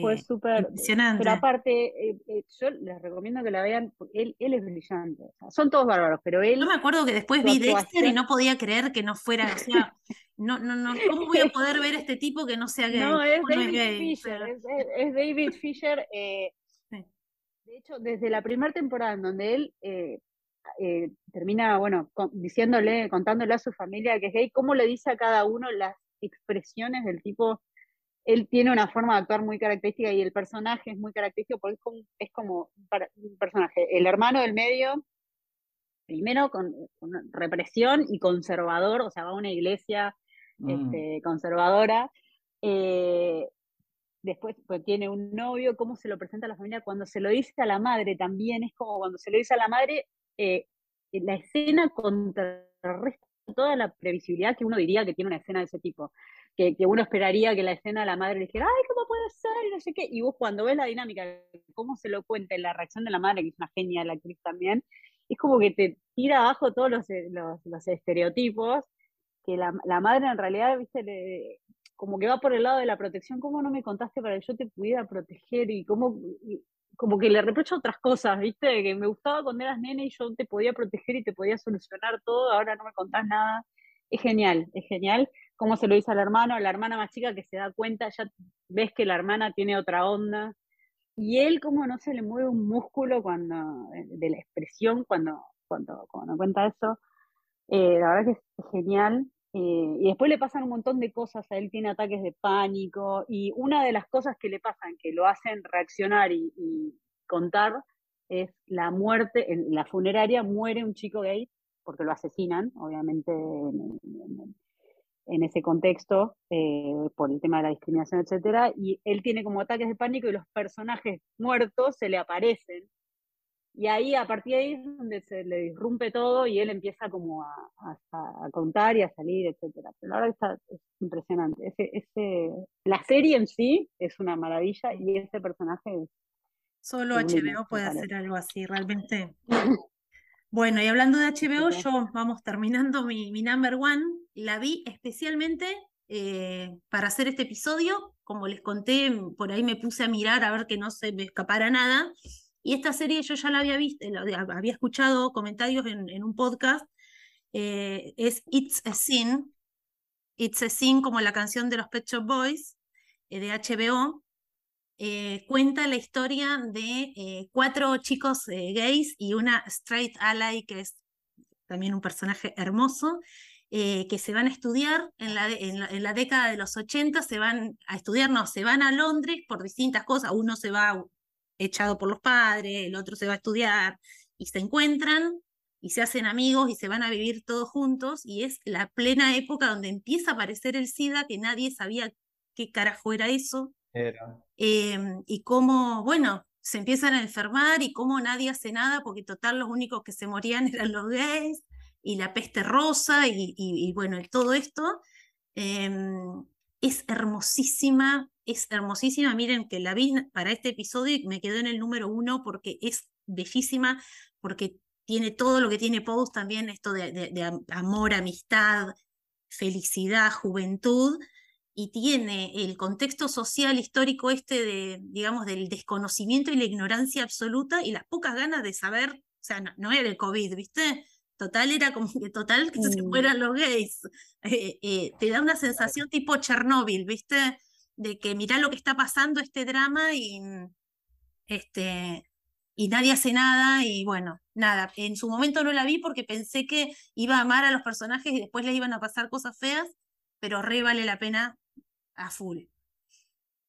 fue eh, súper. impresionante. Pero aparte, eh, eh, yo les recomiendo que la vean, porque él, él es brillante. o sea, son todos bárbaros, pero él. Yo me acuerdo que después vi Dexter y no podía creer que no fuera, o sea, [laughs] no, no, no, ¿cómo voy a poder ver a este tipo que no sea gay? No, es ¿Cómo David gay? Fisher, Pero- es, David Fisher. eh, Sí. De hecho, desde la primera temporada en donde él eh, termina, bueno, con- diciéndole, contándole a su familia que es gay, cómo le dice a cada uno las expresiones del tipo, él tiene una forma de actuar muy característica y el personaje es muy característico porque es como, es como un personaje, el hermano del medio, primero con, con represión y conservador, o sea, va a una iglesia Mm. este, conservadora. eh, después pues, tiene un novio, cómo se lo presenta a la familia, cuando se lo dice a la madre también, es como cuando se lo dice a la madre, eh, la escena contrarresta toda la previsibilidad que uno diría que tiene una escena de ese tipo. Que, uno esperaría que la escena la madre le dijera, ay, ¿cómo puede ser? Y no sé qué. Y vos cuando ves la dinámica, cómo se lo cuenta, la reacción de la madre, que es una genia la actriz también, es como que te tira abajo todos los, eh, los, los estereotipos que la, la madre en realidad, viste, le- como que va por el lado de la protección, ¿cómo no me contaste para que yo te pudiera proteger? Y cómo, y como que le reprocha otras cosas, viste, que me gustaba cuando eras nene y yo te podía proteger y te podía solucionar todo, ahora no me contás nada. Es genial, es genial. Cómo se lo dice al hermano, a la hermana más chica que se da cuenta, ya ves que la hermana tiene otra onda. Y él, como no se le mueve un músculo cuando, de la expresión cuando, cuando, cuando cuenta eso. Eh, la verdad que es genial. eh, y después le pasan un montón de cosas, a él tiene ataques de pánico y una de las cosas que le pasan, que lo hacen reaccionar y, contar, es la muerte, en la funeraria muere un chico gay, porque lo asesinan, obviamente en, en- en ese contexto, eh, por el tema de la discriminación, etcétera, y él tiene como ataques de pánico y los personajes muertos se le aparecen y ahí, a partir de ahí, es donde se le disrumpe todo y él empieza como a, a- a contar y a salir, etcétera. Pero la verdad que está, es impresionante. Ese, ese, la serie en sí es una maravilla y ese personaje es Solo HBO puede hacer algo así, realmente. [laughs] Bueno, y hablando de HBO, yo vamos terminando mi, mi number one. La vi especialmente eh, para hacer este episodio. Como les conté, m- por ahí me puse a mirar a ver que no se me escapara nada. Y esta serie yo ya la había visto, la- había escuchado comentarios en, en un podcast. eh, es It's a Sin. It's a Sin, como la canción de los Pet Shop Boys eh, de HBO eh, cuenta la historia de eh, cuatro chicos eh, gays y una straight ally, que es también un personaje hermoso, que se van a estudiar en la, en la, década de los 80, se van a estudiar, no, se van a Londres por distintas cosas, uno se va echado por los padres, el otro se va a estudiar, y se encuentran y se hacen amigos y se van a vivir todos juntos, y es la plena época donde empieza a aparecer el SIDA, que nadie sabía qué carajo era eso. Em, y cómo, bueno, se empiezan a enfermar y cómo nadie hace nada, porque total los únicos que se morían [laughs] eran los gays y la peste rosa y, bueno, y todo esto. em, es hermosísima, es hermosísima. Miren que la vi para este episodio y me quedó en el número uno porque es bellísima, porque tiene todo lo que tiene Pose también, esto de, de- de am- amor, amistad, felicidad, juventud, y tiene el contexto social histórico este de, digamos, del desconocimiento y la ignorancia absoluta y las pocas ganas de saber, o sea, no, no era el COVID, ¿viste? Total era como que total que se Mm. mueran los gays. Eh, eh, te da una sensación tipo Chernóbil, ¿viste? De que mirá lo que está pasando, este drama y, este, y nadie hace nada y bueno, nada, en su momento no la vi porque pensé que iba a amar a los personajes y después les iban a pasar cosas feas, pero re vale la pena a full.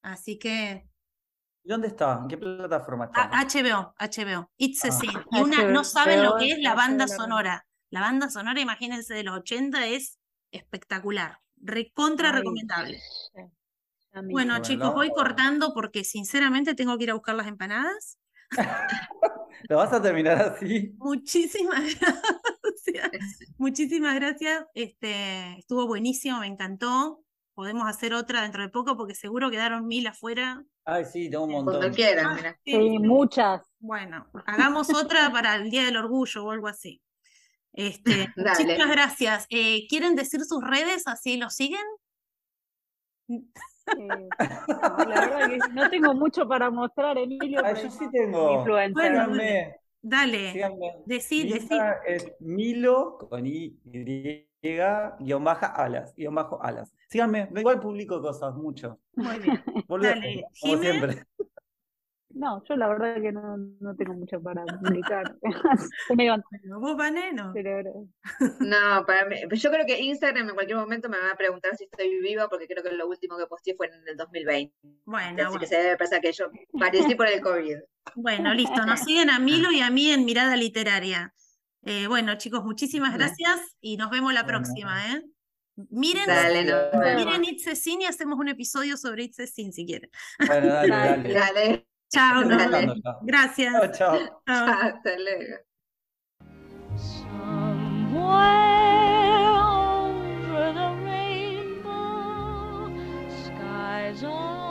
Así que ¿Y ¿Dónde está? ¿En qué plataforma está? a- HBO, HBO, It's a Ah. Sin. Y [laughs] una, no saben lo que es la banda sonora. La banda sonora, imagínense, de los 80 es espectacular, recontra Ay, recomendable. Bueno, Bueno, chicos, ¿no? voy cortando porque sinceramente tengo que ir a buscar las empanadas. [laughs] ¿Lo vas a terminar así? Muchísimas [laughs] gracias. Muchísimas gracias. Este, estuvo buenísimo, me encantó. Podemos hacer otra dentro de poco porque seguro quedaron mil afuera. Ay, sí, tengo un Cuando montón. quieran, mira. Sí, muchas. Bueno, hagamos otra para el Día del Orgullo o algo así. Este, [laughs] Dale. muchas gracias. Eh, ¿quieren decir sus redes así los siguen? Eh, no, la verdad que no tengo mucho para mostrar, Emilio. Pero yo sí tengo. influencer. Bueno, Síganme, Dale, decí. Instagram es Milo con Y, guion baja alas, guion bajo alas. Síganme, igual publico cosas, mucho. Muy bien. [laughs] Dale, como siempre. No, yo la verdad que no, no tengo mucho para publicar. [laughs] Bueno, ¿Vos, Vaneno? pero- No, para mí, yo creo que Instagram en cualquier momento me va a preguntar si estoy viva, porque creo que lo último que posteé fue en el 2020. Bueno, Así bueno. que se debe pensar que yo parecí por el COVID. Bueno, listo. Nos siguen a Milo y a mí en Mirada Literaria. Eh, bueno, chicos, muchísimas gracias y nos vemos la Bueno. próxima, ¿eh? Miren, Dale, nos vemos. miren It's a Sin y hacemos un episodio sobre It's a Sin si quieren. Bueno, dale, Dale. [laughs] dale. Dale, Chao, nos Dale. Chao, Gracias. chao. Chao. hasta luego. Somewhere over the rainbow, skies are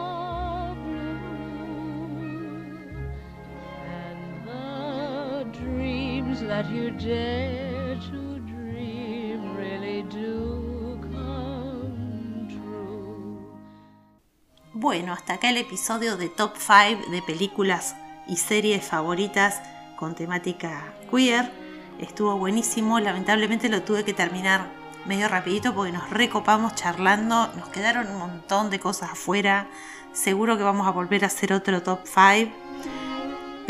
you dare to dream really do come true. Bueno, hasta acá el episodio de Top 5 de películas y series favoritas con temática queer. Estuvo buenísimo, lamentablemente lo tuve que terminar medio rapidito porque nos recopamos charlando, nos quedaron un montón de cosas afuera. Seguro que vamos a volver a hacer otro Top 5.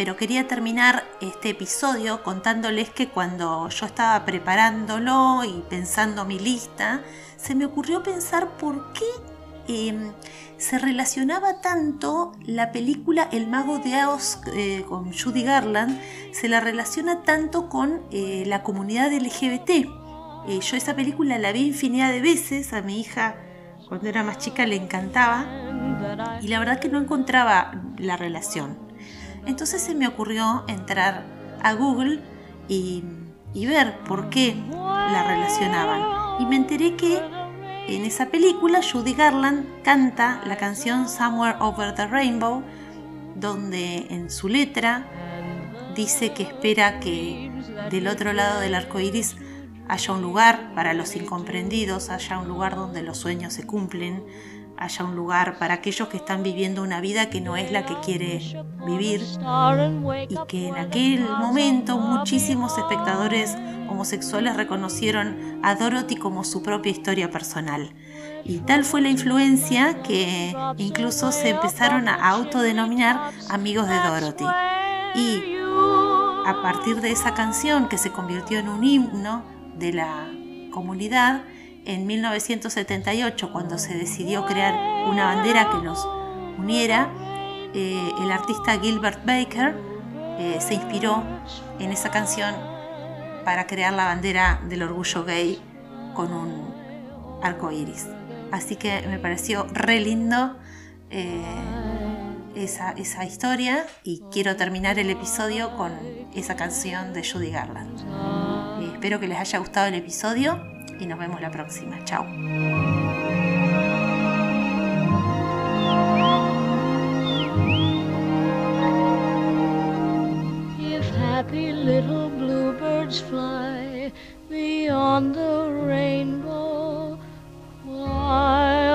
Pero quería terminar este episodio contándoles que cuando yo estaba preparándolo y pensando mi lista, se me ocurrió pensar por qué eh, se relacionaba tanto la película El Mago de Oz eh, con Judy Garland, se la relaciona tanto con eh, la comunidad LGBT. Eh, yo esa película la vi infinidad de veces, a mi hija cuando era más chica le encantaba y la verdad que no encontraba la relación. Entonces se me ocurrió entrar a Google y, y ver por qué la relacionaban. Y me enteré que en esa película Judy Garland canta la canción Somewhere Over the Rainbow, donde en su letra dice que espera que del otro lado del arco iris haya un lugar para los incomprendidos, haya un lugar donde los sueños se cumplen, haya un lugar para aquellos que están viviendo una vida que no es la que quiere vivir y que en aquel momento muchísimos espectadores homosexuales reconocieron a Dorothy como su propia historia personal. Y tal fue la influencia que incluso se empezaron a autodenominar amigos de Dorothy. Y a partir de esa canción que se convirtió en un himno de la comunidad, en 1978, cuando se decidió crear una bandera que los uniera, eh, el artista Gilbert Baker eh, se inspiró en esa canción para crear la bandera del orgullo gay con un arco iris. Así que me pareció re lindo eh, esa, esa historia y quiero terminar el episodio con esa canción de Judy Garland. Espero que les haya gustado el episodio y nos vemos la próxima. Chao. Happy little fly beyond the rainbow, why